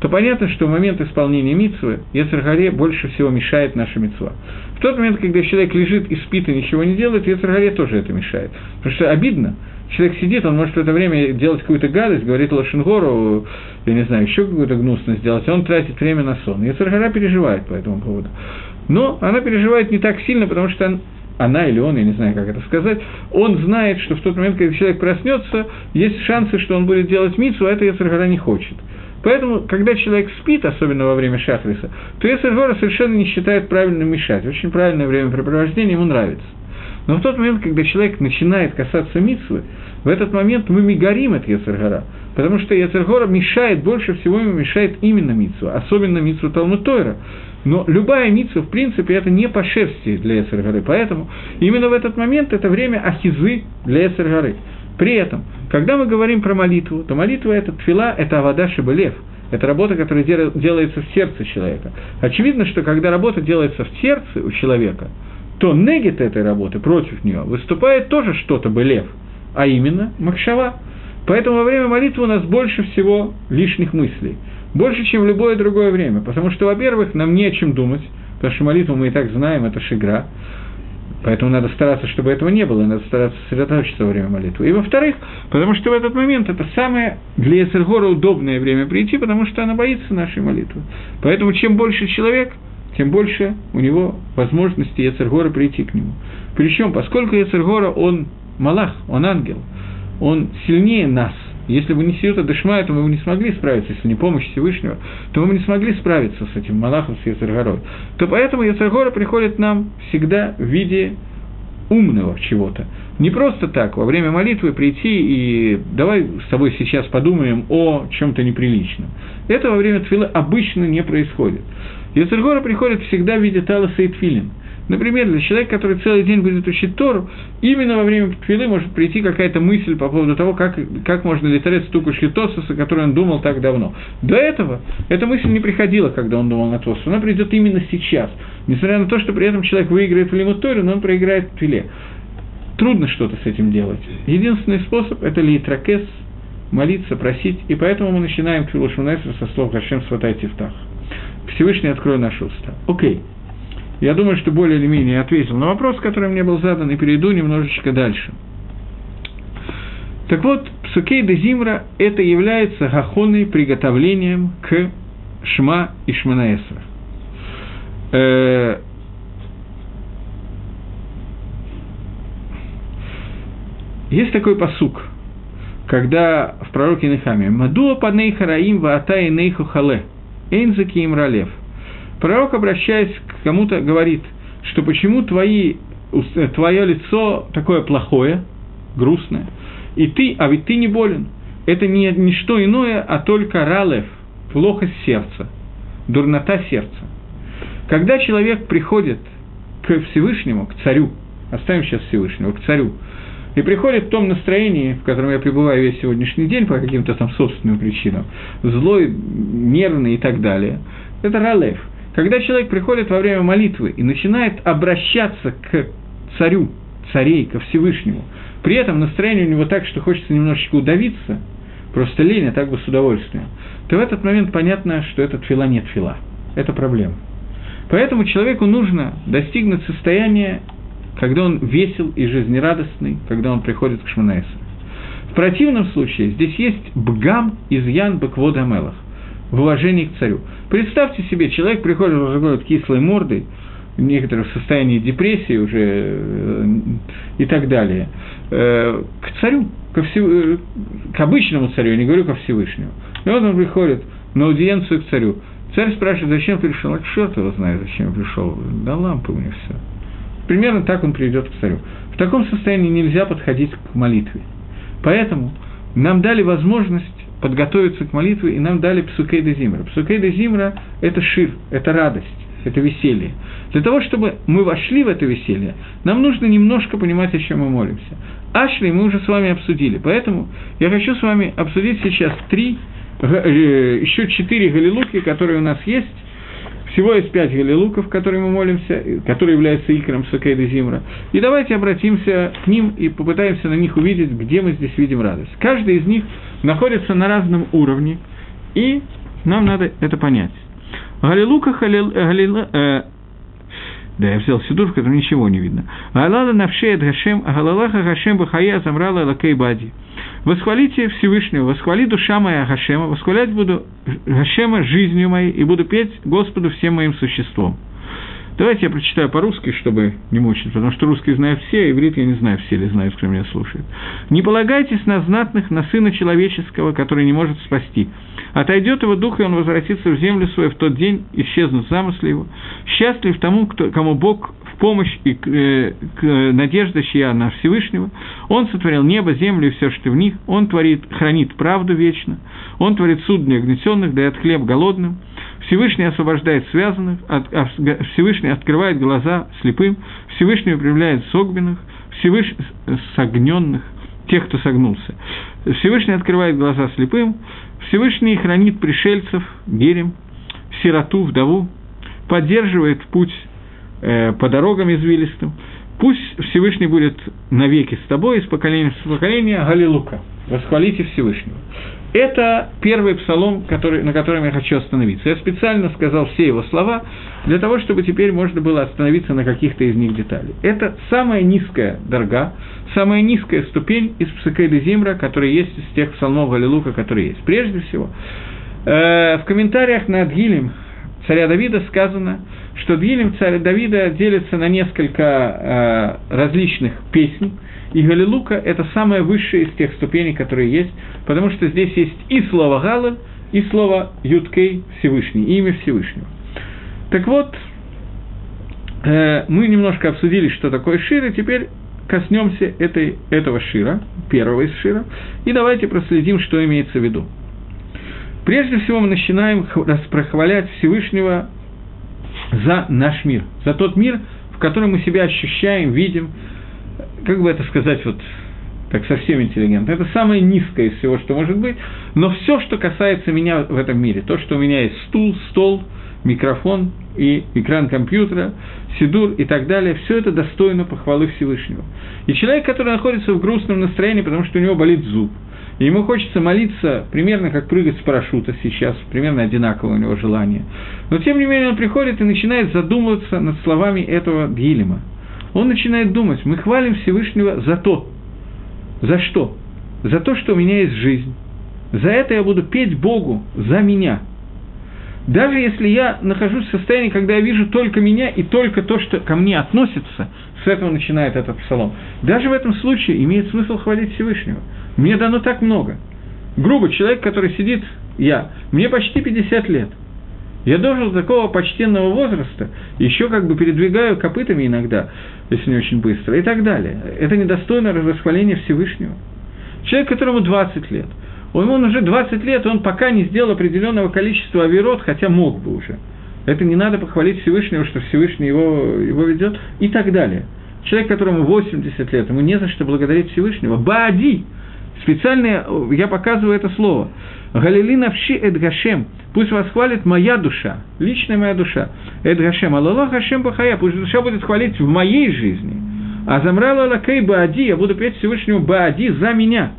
то понятно, что в момент исполнения митсвы Ецергаре больше всего мешает наша митсва. В тот момент, когда человек лежит и спит и ничего не делает, Ецергаре тоже это мешает. Потому что обидно, человек сидит, он может в это время делать какую-то гадость, говорит Лошенгору, я не знаю, еще какую-то гнусность делать, он тратит время на сон. Ецергара переживает по этому поводу. Но она переживает не так сильно, потому что она или он, я не знаю, как это сказать, он знает, что в тот момент, когда человек проснется, есть шансы, что он будет делать мицу, а это Ецергора не хочет. Поэтому, когда человек спит, особенно во время шахриса, то Ецергора совершенно не считает правильным мешать. Очень правильное времяпрепровождение ему нравится. Но в тот момент, когда человек начинает касаться митсвы, в этот момент мы мигарим от Ецергора, потому что Ецергора мешает, больше всего ему мешает именно митсву, особенно митсву Талмуд Тойра. Но любая митсва, в принципе, это не по шерсти для Эсергары. Поэтому именно в этот момент это время ахизы для Эсергары. При этом, когда мы говорим про молитву, то молитва – это твила, это авада шибелев. Это работа, которая делается в сердце человека. Очевидно, что когда работа делается в сердце у человека, то негит этой работы против нее выступает тоже что-то белев, а именно макшава. Поэтому во время молитвы у нас больше всего лишних мыслей – больше, чем в любое другое время. Потому что, во-первых, нам не о чем думать, потому что молитву мы и так знаем, это шигра. Поэтому надо стараться, чтобы этого не было, и надо стараться сосредоточиться во время молитвы. И во-вторых, потому что в этот момент это самое для Эсергора удобное время прийти, потому что она боится нашей молитвы. Поэтому чем больше человек, тем больше у него возможности Ецергора прийти к нему. Причем, поскольку Ецергора, он малах, он ангел, он сильнее нас – если бы не Сиюта Дешмая, то мы бы не смогли справиться, если не помощь Всевышнего, то мы бы не смогли справиться с этим Малахом, с Ецаргорой. То поэтому Ецаргора приходит нам всегда в виде умного чего-то. Не просто так, во время молитвы прийти и давай с тобой сейчас подумаем о чем-то неприличном. Это во время твилы обычно не происходит. Ецергора приходит всегда в виде таласа и твилин – Например, для человека, который целый день будет учить Тору, именно во время твилы может прийти какая-то мысль по поводу того, как, как можно литерать стуку Шлитосуса, который он думал так давно. До этого эта мысль не приходила, когда он думал на Тосу, она придет именно сейчас. Несмотря на то, что при этом человек выиграет в Лиму но он проиграет в твиле. Трудно что-то с этим делать. Единственный способ – это литракес, молиться, просить, и поэтому мы начинаем Твилу Шунесра со слов «Хашем сватай тифтах». Всевышний открой наши уста. Окей. Я думаю, что более или менее ответил на вопрос, который мне был задан, и перейду немножечко дальше. Так вот, Псукей де Зимра – это является гахоной приготовлением к Шма и Шманаэсра. Э, есть такой посук, когда в пророке Нехаме «Мадуа паней хараим ваата и нейху хале, эйнзаки им ралев». Пророк, обращаясь к кому-то, говорит, что почему твои, твое лицо такое плохое, грустное, и ты, а ведь ты не болен. Это не, не что иное, а только ралев, плохость сердца, дурнота сердца. Когда человек приходит к Всевышнему, к царю, оставим сейчас Всевышнего, к царю, и приходит в том настроении, в котором я пребываю весь сегодняшний день по каким-то там собственным причинам, злой, нервный и так далее, это ралев. Когда человек приходит во время молитвы и начинает обращаться к царю, царей, ко Всевышнему, при этом настроение у него так, что хочется немножечко удавиться, просто лень, а так бы с удовольствием, то в этот момент понятно, что этот фила нет фила. Это проблема. Поэтому человеку нужно достигнуть состояния, когда он весел и жизнерадостный, когда он приходит к Шманаэсу. В противном случае здесь есть бгам из Ян Баквод Амелах, в уважении к царю. Представьте себе, человек приходит уже кислой мордой, некоторых в состоянии депрессии уже э, и так далее, э, к царю, ко всев... Э, к обычному царю, я не говорю ко Всевышнему. И вот он приходит на аудиенцию к царю. Царь спрашивает, зачем пришел? А черт его знает, зачем пришел. Да лампы у меня все. Примерно так он придет к царю. В таком состоянии нельзя подходить к молитве. Поэтому нам дали возможность подготовиться к молитве, и нам дали псукей де зимра. Псукей де зимра – это шир, это радость, это веселье. Для того, чтобы мы вошли в это веселье, нам нужно немножко понимать, о чем мы молимся. Ашли мы уже с вами обсудили, поэтому я хочу с вами обсудить сейчас три Э, еще четыре галилуки, которые у нас есть. Всего есть пять галилуков, которые мы молимся, которые являются икром Сукейда Зимра. И давайте обратимся к ним и попытаемся на них увидеть, где мы здесь видим радость. Каждый из них находится на разном уровне, и нам надо это понять. Галилука, халил, галил, э, да, я взял сидур, в котором ничего не видно. Галала навшеет Гашем, Агалалаха Гашем Бахая Замрала Лакей Бади. Восхвалите Всевышнего, восхвали душа моя Гашема, восхвалять буду Гашема жизнью моей и буду петь Господу всем моим существом. Давайте я прочитаю по-русски, чтобы не мучить, потому что русский знают все, а иврит я не знаю, все ли знают, кто меня слушает. «Не полагайтесь на знатных, на Сына Человеческого, который не может спасти. Отойдет его дух, и он возвратится в землю свою в тот день, исчезнут замыслы его. Счастлив тому, кто, кому Бог в помощь и э, к, надежда чья на Всевышнего. Он сотворил небо, землю и все, что в них. Он творит, хранит правду вечно. Он творит суд для огнетенных, дает хлеб голодным. Всевышний освобождает связанных, от, а Всевышний открывает глаза слепым, Всевышний управляет согбенных, Всевышний согненных, тех, кто согнулся. Всевышний открывает глаза слепым, Всевышний хранит пришельцев, герем, сироту, вдову, поддерживает путь э, по дорогам извилистым. Пусть Всевышний будет навеки с тобой, из поколения в поколение, Галилука. Восхвалите Всевышнего. Это первый псалом, который, на котором я хочу остановиться. Я специально сказал все его слова для того, чтобы теперь можно было остановиться на каких-то из них деталей. Это самая низкая дорога, самая низкая ступень из Псакейда Зимра, которая есть из тех псалмов Галилука, которые есть. Прежде всего, э, в комментариях на Адгилем царя Давида сказано, что Дгилем царя Давида делится на несколько э, различных песнь, и Галилука – это самая высшая из тех ступеней, которые есть, потому что здесь есть и слово Галил, и слово Юткей Всевышний, имя Всевышнего. Так вот, э, мы немножко обсудили, что такое Шир, и теперь коснемся этой, этого Шира, первого из Шира, и давайте проследим, что имеется в виду. Прежде всего мы начинаем прохвалять Всевышнего за наш мир, за тот мир, в котором мы себя ощущаем, видим, как бы это сказать, вот так совсем интеллигентно. Это самое низкое из всего, что может быть. Но все, что касается меня в этом мире, то, что у меня есть стул, стол, микрофон и экран компьютера, сидур и так далее, все это достойно похвалы Всевышнего. И человек, который находится в грустном настроении, потому что у него болит зуб, и ему хочется молиться примерно как прыгать с парашюта сейчас, примерно одинаковое у него желание. Но тем не менее он приходит и начинает задумываться над словами этого Дилема – он начинает думать, мы хвалим Всевышнего за то. За что? За то, что у меня есть жизнь. За это я буду петь Богу за меня. Даже если я нахожусь в состоянии, когда я вижу только меня и только то, что ко мне относится, с этого начинает этот псалом. Даже в этом случае имеет смысл хвалить Всевышнего. Мне дано так много. Грубо, человек, который сидит, я, мне почти 50 лет. Я дожил до такого почтенного возраста, еще как бы передвигаю копытами иногда, если не очень быстро, и так далее. Это недостойно восхваления Всевышнего. Человек, которому 20 лет, он, он уже 20 лет, он пока не сделал определенного количества авирот, хотя мог бы уже. Это не надо похвалить Всевышнего, что Всевышний его, его ведет, и так далее. Человек, которому 80 лет, ему не за что благодарить Всевышнего. Баади! Специально я показываю это слово. Галили навши эдгашем. Пусть восхвалит моя душа, личная моя душа. Эдгашем. Аллах Хашем Бахая. Пусть душа будет хвалить в моей жизни. А замрала лакей Баади. Я буду петь Всевышнему Баади за меня.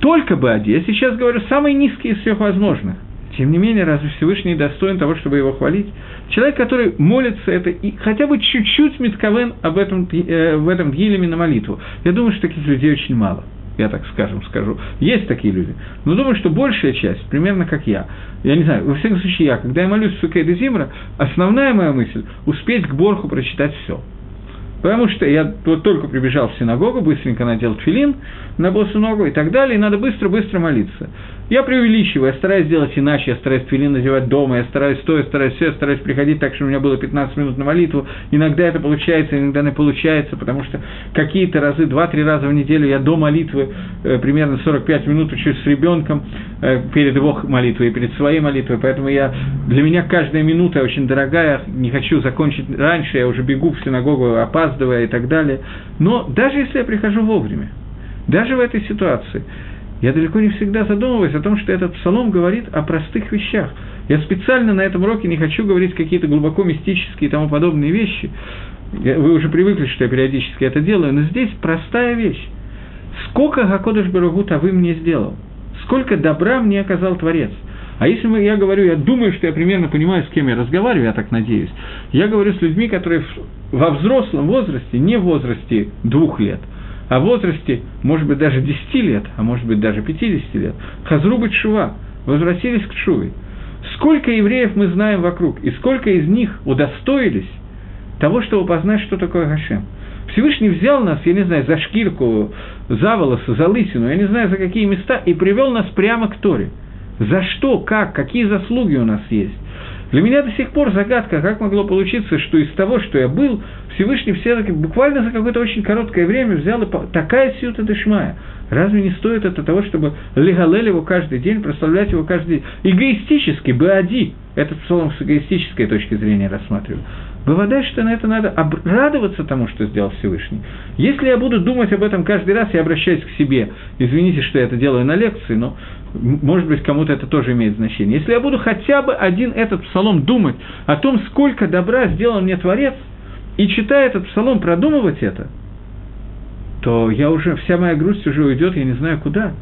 Только Баади. Я сейчас говорю самый низкий из всех возможных. Тем не менее, разве Всевышний достоин того, чтобы его хвалить? Человек, который молится, это и хотя бы чуть-чуть метковен об этом, э, в этом Гилеме на молитву. Я думаю, что таких людей очень мало. Я так скажем, скажу. Есть такие люди. Но думаю, что большая часть, примерно как я, я не знаю, во всяком случае я, когда я молюсь в Сукейда Зимра, основная моя мысль – успеть к Борху прочитать все. Потому что я вот только прибежал в синагогу, быстренько надел филин на босу ногу и так далее, и надо быстро-быстро молиться. Я преувеличиваю, я стараюсь сделать иначе, я стараюсь филин надевать дома, я стараюсь то, стараюсь все, стараюсь приходить так, чтобы у меня было 15 минут на молитву. Иногда это получается, иногда не получается, потому что какие-то разы, 2-3 раза в неделю я до молитвы э, примерно 45 минут учусь с ребенком э, перед его молитвой и перед своей молитвой, поэтому я, для меня каждая минута очень дорогая, не хочу закончить раньше, я уже бегу в синагогу, опаздывая и так далее. Но даже если я прихожу вовремя, даже в этой ситуации – я далеко не всегда задумываюсь о том, что этот псалом говорит о простых вещах. Я специально на этом уроке не хочу говорить какие-то глубоко мистические и тому подобные вещи. Вы уже привыкли, что я периодически это делаю, но здесь простая вещь. Сколько Гакодыш Барагута вы мне сделал? Сколько добра мне оказал Творец? А если мы, я говорю, я думаю, что я примерно понимаю, с кем я разговариваю, я так надеюсь, я говорю с людьми, которые во взрослом возрасте, не в возрасте двух лет – о возрасте, может быть, даже 10 лет, а может быть, даже 50 лет, Хазрубы Чува, возвратились к Чуве. Сколько евреев мы знаем вокруг, и сколько из них удостоились того, чтобы познать, что такое Гашем. Всевышний взял нас, я не знаю, за шкирку, за волосы, за лысину, я не знаю, за какие места, и привел нас прямо к Торе. За что, как, какие заслуги у нас есть. Для меня до сих пор загадка, как могло получиться, что из того, что я был, Всевышний все-таки буквально за какое-то очень короткое время взял и такая сюта дешмая. Разве не стоит это того, чтобы легалель его каждый день, прославлять его каждый день? Эгоистически, баади, этот псалом с эгоистической точки зрения рассматриваю. Бывает, что на это надо радоваться тому, что сделал Всевышний. Если я буду думать об этом каждый раз, я обращаюсь к себе. Извините, что я это делаю на лекции, но может быть, кому-то это тоже имеет значение. Если я буду хотя бы один этот псалом думать о том, сколько добра сделал мне Творец, и читая этот псалом, продумывать это, то я уже, вся моя грусть уже уйдет, я не знаю куда.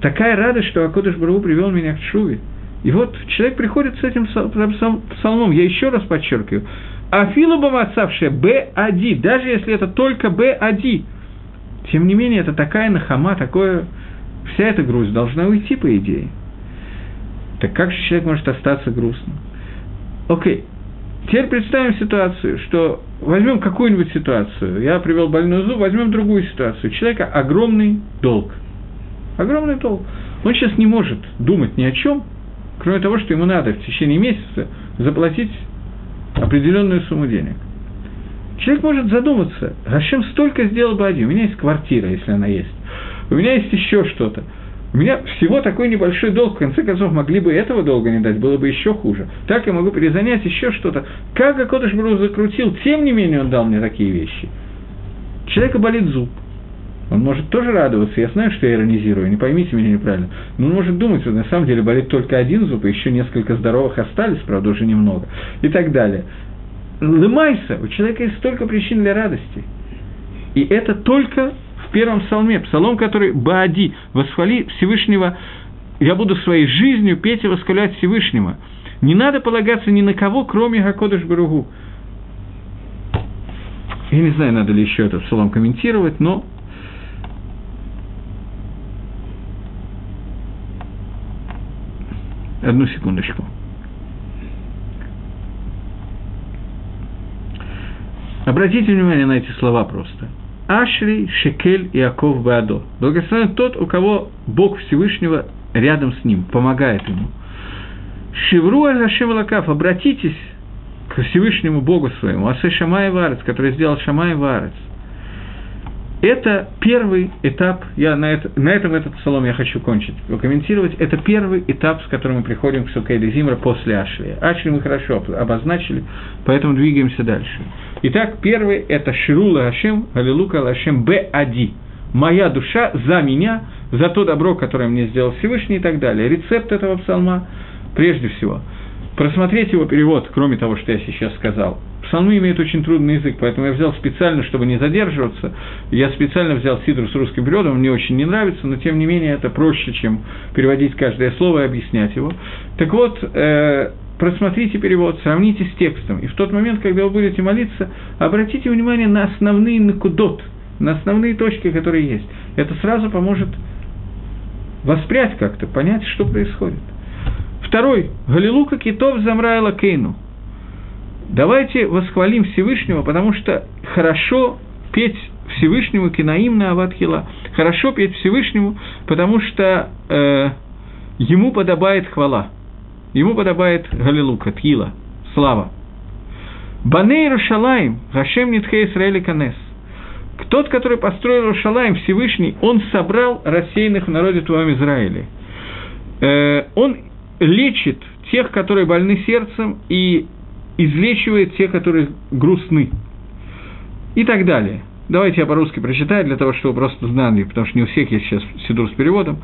Такая радость, что Акодыш Бару привел меня к Шуве. И вот человек приходит с этим псалмом, я еще раз подчеркиваю, Афилу бамацавшая Б1, даже если это только Б1, тем не менее, это такая нахама, такое вся эта грусть должна уйти, по идее. Так как же человек может остаться грустным? Окей. Теперь представим ситуацию, что возьмем какую-нибудь ситуацию. Я привел больную зуб, возьмем другую ситуацию. У человека огромный долг. Огромный долг. Он сейчас не может думать ни о чем, кроме того, что ему надо в течение месяца заплатить определенную сумму денег. Человек может задуматься, зачем столько сделал бы один? У меня есть квартира, если она есть у меня есть еще что-то. У меня всего такой небольшой долг, в конце концов, могли бы этого долга не дать, было бы еще хуже. Так я могу перезанять еще что-то. Как Акодыш Бру закрутил, тем не менее он дал мне такие вещи. Человека болит зуб. Он может тоже радоваться, я знаю, что я иронизирую, не поймите меня неправильно, но он может думать, что на самом деле болит только один зуб, и еще несколько здоровых остались, правда, уже немного, и так далее. Лымайся, у человека есть столько причин для радости. И это только первом псалме, псалом, который Баади, восхвали Всевышнего, я буду своей жизнью петь и восхвалять Всевышнего. Не надо полагаться ни на кого, кроме Гакодыш Баругу. Я не знаю, надо ли еще этот псалом комментировать, но Одну секундочку. Обратите внимание на эти слова просто – Ашри, Шекель и Аков Баадо. Благословен тот, у кого Бог Всевышнего рядом с ним, помогает ему. Шивру Ашем Лакав, обратитесь к Всевышнему Богу своему, Асе Шамай Варец, который сделал Шамай Варец. Это первый этап, я на, это, на этом этот псалом я хочу кончить, комментировать, это первый этап, с которым мы приходим к Сукейде Зимра после Ашли. Ашли мы хорошо обозначили, поэтому двигаемся дальше. Итак, первый – это Ширула Ашем, Алилука Лашем Б. Ади. Моя душа за меня, за то добро, которое мне сделал Всевышний и так далее. Рецепт этого псалма, прежде всего, просмотреть его перевод, кроме того, что я сейчас сказал – Псалмы имеют очень трудный язык, поэтому я взял специально, чтобы не задерживаться, я специально взял Сидру с русским переводом, мне очень не нравится, но тем не менее это проще, чем переводить каждое слово и объяснять его. Так вот, э, просмотрите перевод, сравните с текстом, и в тот момент, когда вы будете молиться, обратите внимание на основные накудот, на основные точки, которые есть. Это сразу поможет воспрять как-то, понять, что происходит. Второй. Галилука китов замраила кейну. Давайте восхвалим Всевышнего, потому что хорошо петь Всевышнему кинаим на Аватхила, хорошо петь Всевышнему, потому что э, ему подобает хвала, ему подобает Галилука, Тхила, слава. Баней Рушалаем, Гашем Нитхе Исраэли Канес. Тот, который построил Рушалаем, Всевышний, он собрал рассеянных в народе твоем Израиле. Э, он лечит тех, которые больны сердцем, и излечивает тех, которые грустны. И так далее. Давайте я по-русски прочитаю, для того, чтобы просто знали, потому что не у всех есть сейчас Сидур с переводом.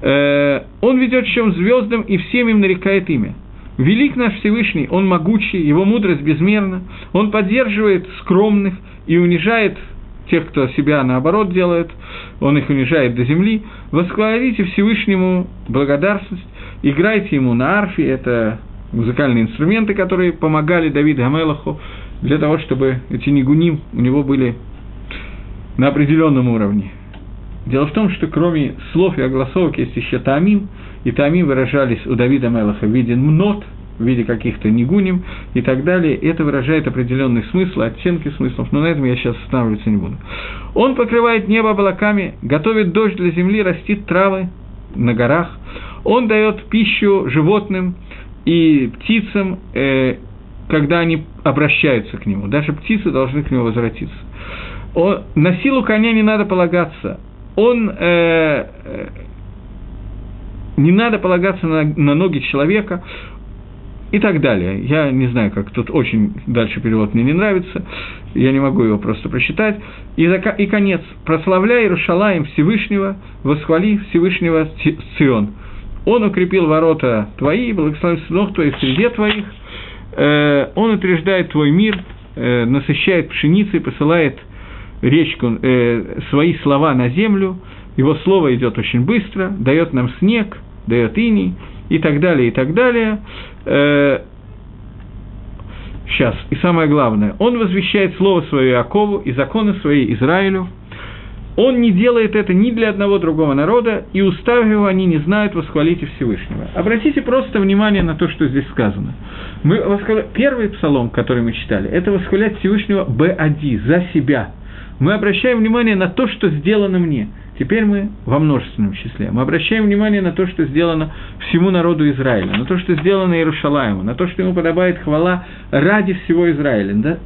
Э, «Он ведет чем звездам, и всем им нарекает имя. Велик наш Всевышний, Он могучий, Его мудрость безмерна, Он поддерживает скромных и унижает тех, кто себя наоборот делает, Он их унижает до земли. Восхвалите Всевышнему благодарность, играйте Ему на арфе, это музыкальные инструменты, которые помогали Давиду Гамелаху для того, чтобы эти нигуним у него были на определенном уровне. Дело в том, что кроме слов и огласовок есть еще таамим, и таамим выражались у Давида Мелаха в виде мнот, в виде каких-то нигуним и так далее. Это выражает определенный смысл, оттенки смыслов, но на этом я сейчас останавливаться не буду. Он покрывает небо облаками, готовит дождь для земли, растит травы на горах. Он дает пищу животным, и птицам, э, когда они обращаются к нему. Даже птицы должны к нему возвратиться. Он, на силу коня не надо полагаться. Он э, э, не надо полагаться на, на ноги человека и так далее. Я не знаю, как тут очень дальше перевод мне не нравится, я не могу его просто прочитать. И, и конец. «Прославляй Иерушалаем Всевышнего, восхвали Всевышнего Сион». Он укрепил ворота твои, благословен сынов твоих среде твоих, э, он утверждает твой мир, э, насыщает пшеницей, посылает речку, э, свои слова на землю, его слово идет очень быстро, дает нам снег, дает иней и так далее, и так далее. Сейчас, и самое главное, он возвещает слово свое Иакову и законы свои Израилю – он не делает это ни для одного другого народа, и устав его они не знают восхвалите Всевышнего. Обратите просто внимание на то, что здесь сказано. Мы восхваля... Первый псалом, который мы читали, это восхвалять Всевышнего Б-Ади, за себя. Мы обращаем внимание на то, что сделано мне. Теперь мы во множественном числе. Мы обращаем внимание на то, что сделано всему народу Израиля, на то, что сделано Иерушалаему, на то, что ему подобает хвала ради всего Израиля. Да?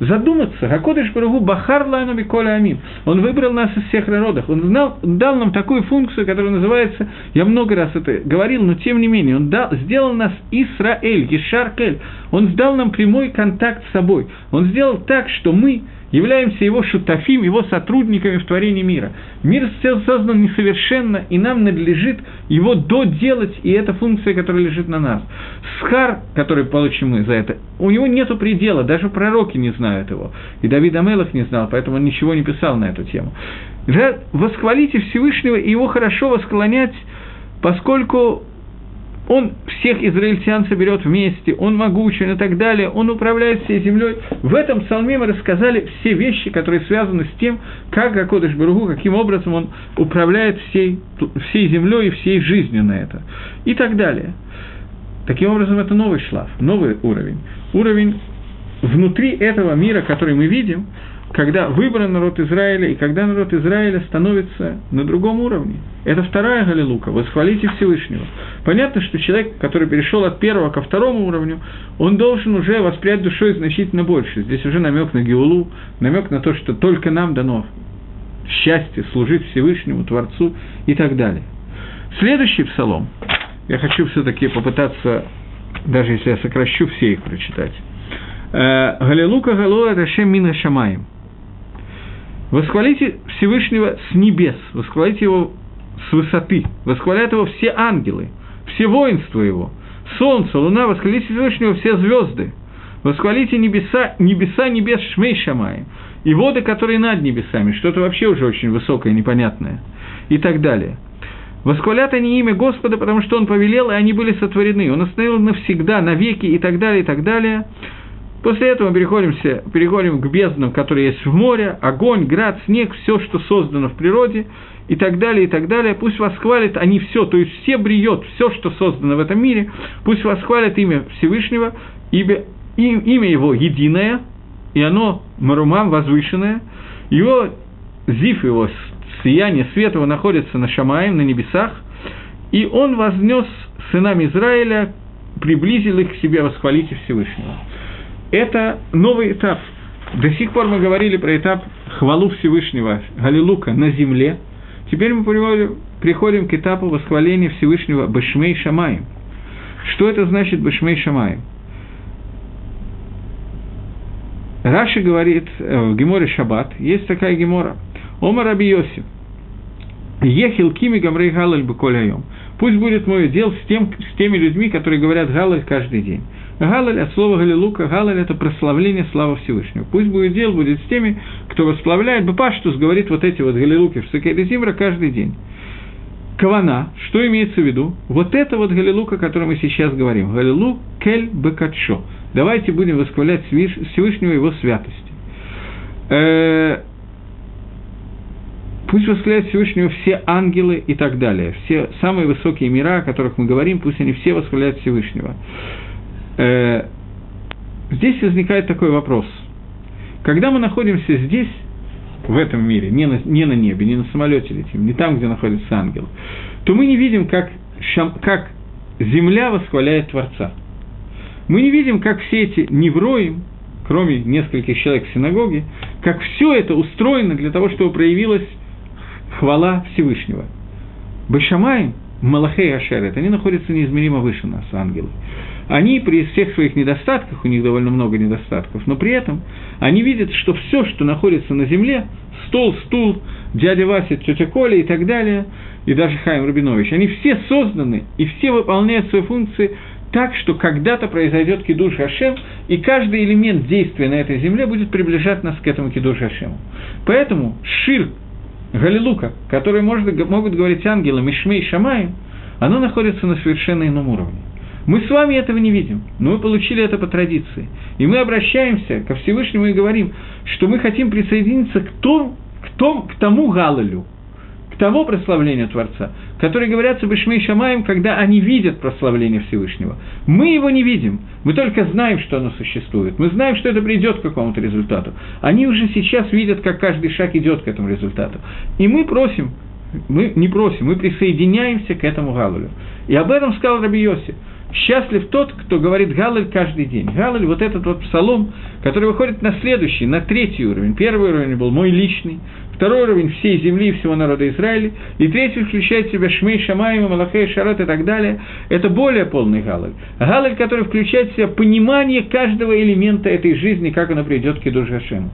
Задуматься, Хакодыш Барагу Бахар Лану Коля Амин. Он выбрал нас из всех народов. Он знал, дал нам такую функцию, которая называется, я много раз это говорил, но тем не менее, он дал, сделал нас Исраэль, Ешаркель. Он дал нам прямой контакт с собой. Он сделал так, что мы являемся его шутафим, его сотрудниками в творении мира. Мир создан несовершенно, и нам надлежит его доделать, и это функция, которая лежит на нас. Схар, который получим мы за это, у него нет предела, даже пророки не знают его. И Давид Амелах не знал, поэтому он ничего не писал на эту тему. Восхвалите Всевышнего и его хорошо восклонять, поскольку он всех израильтян соберет вместе, он могучий и так далее, он управляет всей землей. В этом псалме мы рассказали все вещи, которые связаны с тем, как Гакодыш Баругу, каким образом он управляет всей, всей землей и всей жизнью на это. И так далее. Таким образом, это новый шлаф, новый уровень. Уровень внутри этого мира, который мы видим, когда выбран народ Израиля, и когда народ Израиля становится на другом уровне. Это вторая Галилука, восхвалите Всевышнего. Понятно, что человек, который перешел от первого ко второму уровню, он должен уже воспрять душой значительно больше. Здесь уже намек на Геулу, намек на то, что только нам дано счастье служить Всевышнему, Творцу и так далее. Следующий псалом, я хочу все-таки попытаться, даже если я сокращу, все их прочитать. Э, Галилука Галуа Рашем Мина Шамаем. Восхвалите Всевышнего с небес, восхвалите его с высоты, восхвалят его все ангелы, все воинства его, солнце, луна, восхвалите Всевышнего все звезды, восхвалите небеса, небеса небес Шмей Шамаем, и воды, которые над небесами, что-то вообще уже очень высокое, непонятное, и так далее. Восхвалят они имя Господа, потому что Он повелел, и они были сотворены. Он остановил навсегда, навеки, и так далее, и так далее. После этого мы переходимся, переходим к безднам, которые есть в море, огонь, град, снег, все, что создано в природе, и так далее, и так далее. Пусть восхвалят они все, то есть все бриет, все, что создано в этом мире, пусть восхвалят имя Всевышнего, ибо имя его единое, и оно Марумам возвышенное, его зив, его сияние, свет его находится на Шамаем, на небесах, и он вознес сынам Израиля, приблизил их к себе, восхвалите Всевышнего это новый этап. До сих пор мы говорили про этап хвалу Всевышнего, Галилука на земле. Теперь мы приходим, к этапу восхваления Всевышнего Башмей Шамаем. Что это значит Башмей Шамаем? Раши говорит э, в Геморе Шаббат, есть такая Гемора, Омар Раби Йосиф, Ехил кими гамрей галаль беколь Пусть будет мой дел с, тем, с теми людьми, которые говорят галаль каждый день. Галаль от слова Галилука, Галаль – это прославление славы Всевышнего. Пусть будет дел будет с теми, кто восславляет, Бапаштус говорит вот эти вот Галилуки в Сакейдезимра каждый день. Кавана, что имеется в виду? Вот это вот Галилука, о котором мы сейчас говорим. Галилу кель бекатшо. Давайте будем восхвалять Всевышнего его святости. Э, пусть восхваляют Всевышнего все ангелы и так далее. Все самые высокие мира, о которых мы говорим, пусть они все восхваляют Всевышнего. Э, здесь возникает такой вопрос. Когда мы находимся здесь, в этом мире, не на, не на небе, не на самолете летим, не там, где находится ангел, то мы не видим, как, как земля восхваляет Творца. Мы не видим, как все эти неврои, кроме нескольких человек в синагоге, как все это устроено для того, чтобы проявилась хвала Всевышнего. Башамай, Малахей Ашерет, они находятся неизмеримо выше нас, ангелы они при всех своих недостатках, у них довольно много недостатков, но при этом они видят, что все, что находится на земле, стол, стул, дядя Вася, тетя Коля и так далее, и даже Хайм Рубинович, они все созданы и все выполняют свои функции так, что когда-то произойдет кидуш Хашем, и каждый элемент действия на этой земле будет приближать нас к этому кидуш Хашему. Поэтому шир Галилука, который может, могут говорить ангелы Мишмей Шамай, оно находится на совершенно ином уровне. Мы с вами этого не видим, но мы получили это по традиции. И мы обращаемся ко Всевышнему и говорим, что мы хотим присоединиться к, том, к, том, к тому Галалю, к тому прославлению Творца, который говорятся Бешмей Шамаем, когда они видят прославление Всевышнего. Мы его не видим, мы только знаем, что оно существует, мы знаем, что это придет к какому-то результату. Они уже сейчас видят, как каждый шаг идет к этому результату. И мы просим, мы не просим, мы присоединяемся к этому Галалю. И об этом сказал Раби Йосиф. Счастлив тот, кто говорит Галаль каждый день. Галаль – вот этот вот псалом, который выходит на следующий, на третий уровень. Первый уровень был мой личный, второй уровень всей земли и всего народа Израиля, и третий включает в себя Шмей, Шамаима, Малахей, Шарот и так далее. Это более полный Галаль. Галаль, который включает в себя понимание каждого элемента этой жизни, как оно придет к Гашему.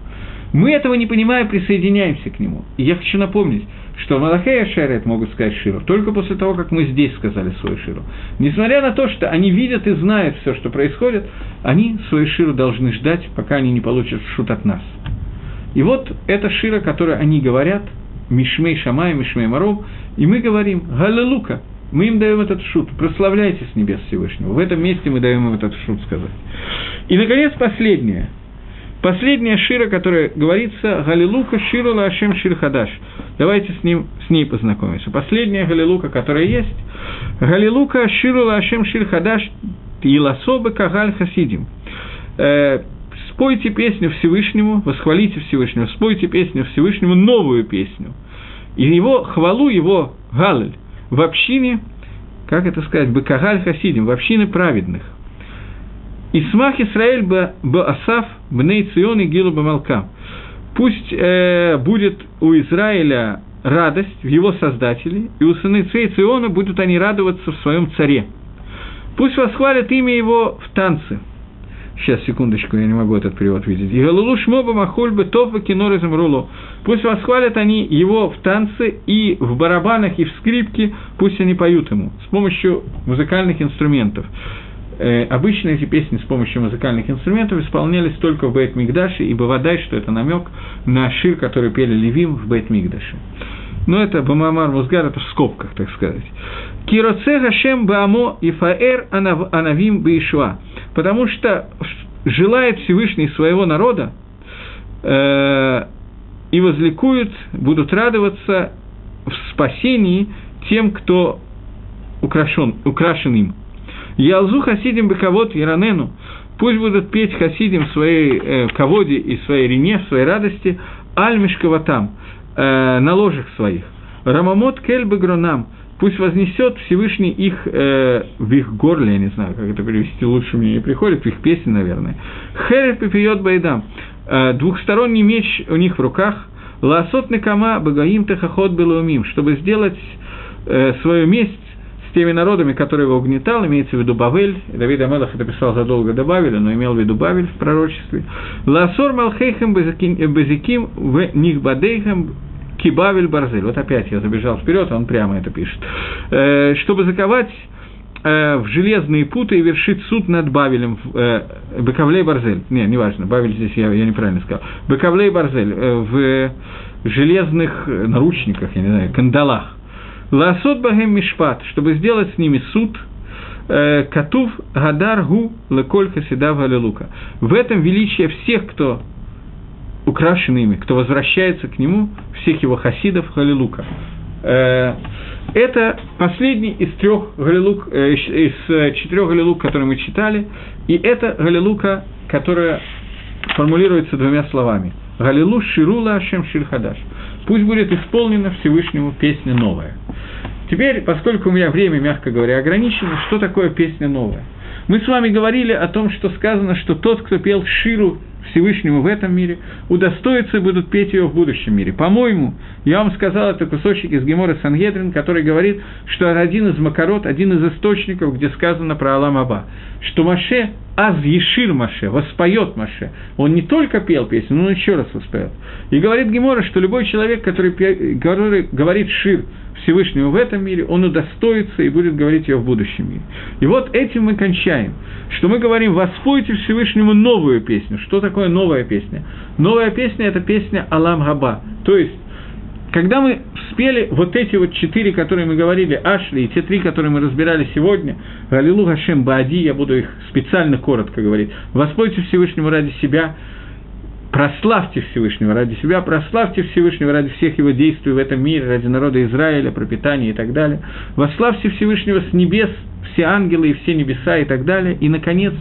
Мы этого не понимая, присоединяемся к нему. И я хочу напомнить, что Малахей и Ашерет могут сказать Ширу только после того, как мы здесь сказали свою Ширу. Несмотря на то, что они видят и знают все, что происходит, они свою Ширу должны ждать, пока они не получат шут от нас. И вот эта Шира, которую они говорят, Мишмей Шамай, Мишмей Маров, и мы говорим Галилука, мы им даем этот шут, прославляйте с небес Всевышнего. В этом месте мы даем им этот шут сказать. И, наконец, последнее – Последняя шира, которая говорится, Галилука Ширу Лашем Шир Хадаш. Давайте с, ним, с ней познакомимся. Последняя Галилука, которая есть, Галилука Ширу Лашем Шир Хадаш Иласобы Кагаль Хасидим. Спойте песню Всевышнему, восхвалите Всевышнего, спойте песню Всевышнему, новую песню. И его хвалу, его галель в общине, как это сказать, бакагаль хасидим, в общине праведных. Исмах Исраэль б Асав бней Цион и Гилу Бамалка. Пусть э, будет у Израиля радость в его создателе, и у сыны Циона будут они радоваться в своем царе. Пусть восхвалят имя его в танце. Сейчас, секундочку, я не могу этот перевод видеть. И Галулу Шмоба Махульбе Тофа Кинор Рулу. Пусть восхвалят они его в танце и в барабанах, и в скрипке, пусть они поют ему с помощью музыкальных инструментов. Э, обычно эти песни с помощью музыкальных инструментов исполнялись только в Бейт Мигдаше, и бывает, что это намек на шир, который пели Левим в Бейт Мигдаше. Но это Бамамар Музгар, это в скобках, так сказать. Кироце Гашем Баамо и Фаэр Анавим Баишва. Потому что желает Всевышний своего народа э, и возликуют, будут радоваться в спасении тем, кто украшен, украшен им. Ялзу хасидим бековод Иранену, пусть будут петь хасидим в своей э, ководе и своей рине, в своей радости, альмишковатам, э, на ложах своих. Рамамот кельбы гронам, пусть вознесет Всевышний их э, в их горле, я не знаю, как это перевести, лучше мне не приходит, в их песне, наверное. Херет пипиот байдам, э, двухсторонний меч у них в руках, ласот накама багаим техахот белуумим, чтобы сделать э, свою месть с теми народами, которые его угнетал, имеется в виду Бавель, Давид Амелах это писал задолго до Бавеля, но имел в виду Бавель в пророчестве. Ласор Малхейхем Безиким в Нихбадейхем Кибавель Барзель. Вот опять я забежал вперед, он прямо это пишет. Э, чтобы заковать э, в железные путы и вершить суд над Бавелем, э, Бекавлей Барзель, не, неважно, Бавель здесь я, я неправильно сказал, Бекавлей Барзель, э, в железных наручниках, я не знаю, кандалах. Ласот Багем Мишпат, чтобы сделать с ними суд, э, Катув Гадар Гу Леколь Хасида Галилука. В этом величие всех, кто украшены ими, кто возвращается к нему, всех его хасидов Галилука. Э, это последний из трех галилук, э, из четырех галилук, которые мы читали, и это галилука, которая формулируется двумя словами. Галилу Ширула Ашем Ширхадаш. Пусть будет исполнена Всевышнему песня новая. Теперь, поскольку у меня время, мягко говоря, ограничено, что такое песня новая? Мы с вами говорили о том, что сказано, что тот, кто пел Ширу Всевышнему в этом мире, удостоится и будут петь ее в будущем мире. По-моему, я вам сказал, это кусочек из Гемора Сангедрин, который говорит, что один из макарот, один из источников, где сказано про Алам Аба, что Маше, аз ешир Маше, воспоет Маше. Он не только пел песню, но он еще раз воспоет. И говорит Гемора, что любой человек, который, который говорит шир, Всевышнего в этом мире, он удостоится и будет говорить ее в будущем мире. И вот этим мы кончаем, что мы говорим «Воспойте Всевышнему новую песню». Что такое новая песня? Новая песня – это песня «Алам Габа». То есть, когда мы спели вот эти вот четыре, которые мы говорили, Ашли, и те три, которые мы разбирали сегодня, Галилу Гашем Баади, я буду их специально коротко говорить, «Воспойте Всевышнему ради себя», прославьте Всевышнего ради себя, прославьте Всевышнего ради всех его действий в этом мире, ради народа Израиля, пропитания и так далее. Вославьте Всевышнего с небес, все ангелы и все небеса и так далее. И, наконец,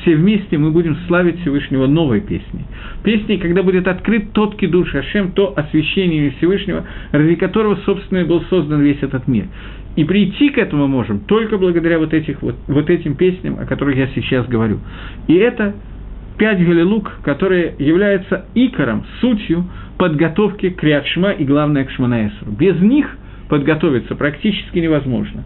все вместе мы будем славить Всевышнего новой песней. Песней, когда будет открыт тот кидуш Ашем, то освящение Всевышнего, ради которого, собственно, и был создан весь этот мир. И прийти к этому можем только благодаря вот, этих, вот, вот этим песням, о которых я сейчас говорю. И это пять галилук, которые являются икором, сутью подготовки к Риадшма и, главное, к Шманаэсру. Без них подготовиться практически невозможно.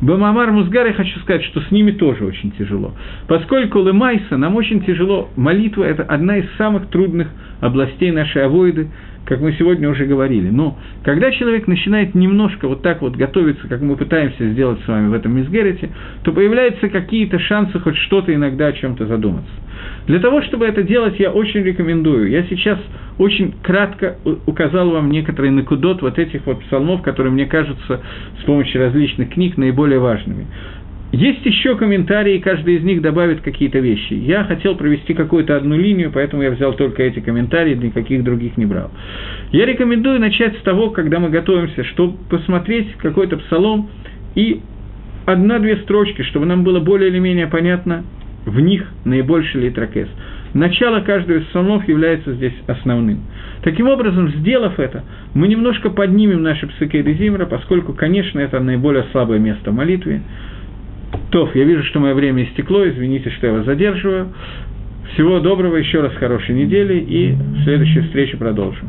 Бамамар Музгар, я хочу сказать, что с ними тоже очень тяжело. Поскольку Лемайса нам очень тяжело, молитва – это одна из самых трудных областей нашей авоиды, как мы сегодня уже говорили. Но когда человек начинает немножко вот так вот готовиться, как мы пытаемся сделать с вами в этом Мизгерете, то появляются какие-то шансы хоть что-то иногда о чем-то задуматься. Для того, чтобы это делать, я очень рекомендую. Я сейчас очень кратко указал вам некоторые накудот вот этих вот псалмов, которые мне кажутся с помощью различных книг наиболее важными. Есть еще комментарии, каждый из них добавит какие-то вещи. Я хотел провести какую-то одну линию, поэтому я взял только эти комментарии, никаких других не брал. Я рекомендую начать с того, когда мы готовимся, чтобы посмотреть какой-то псалом и одна-две строчки, чтобы нам было более или менее понятно в них наибольший литракес. начало каждого из псалмов является здесь основным. Таким образом, сделав это, мы немножко поднимем наши псакейды Зимра, поскольку, конечно, это наиболее слабое место в молитве. Тов, я вижу, что мое время истекло, извините, что я вас задерживаю. Всего доброго, еще раз хорошей недели, и в следующей встрече продолжим.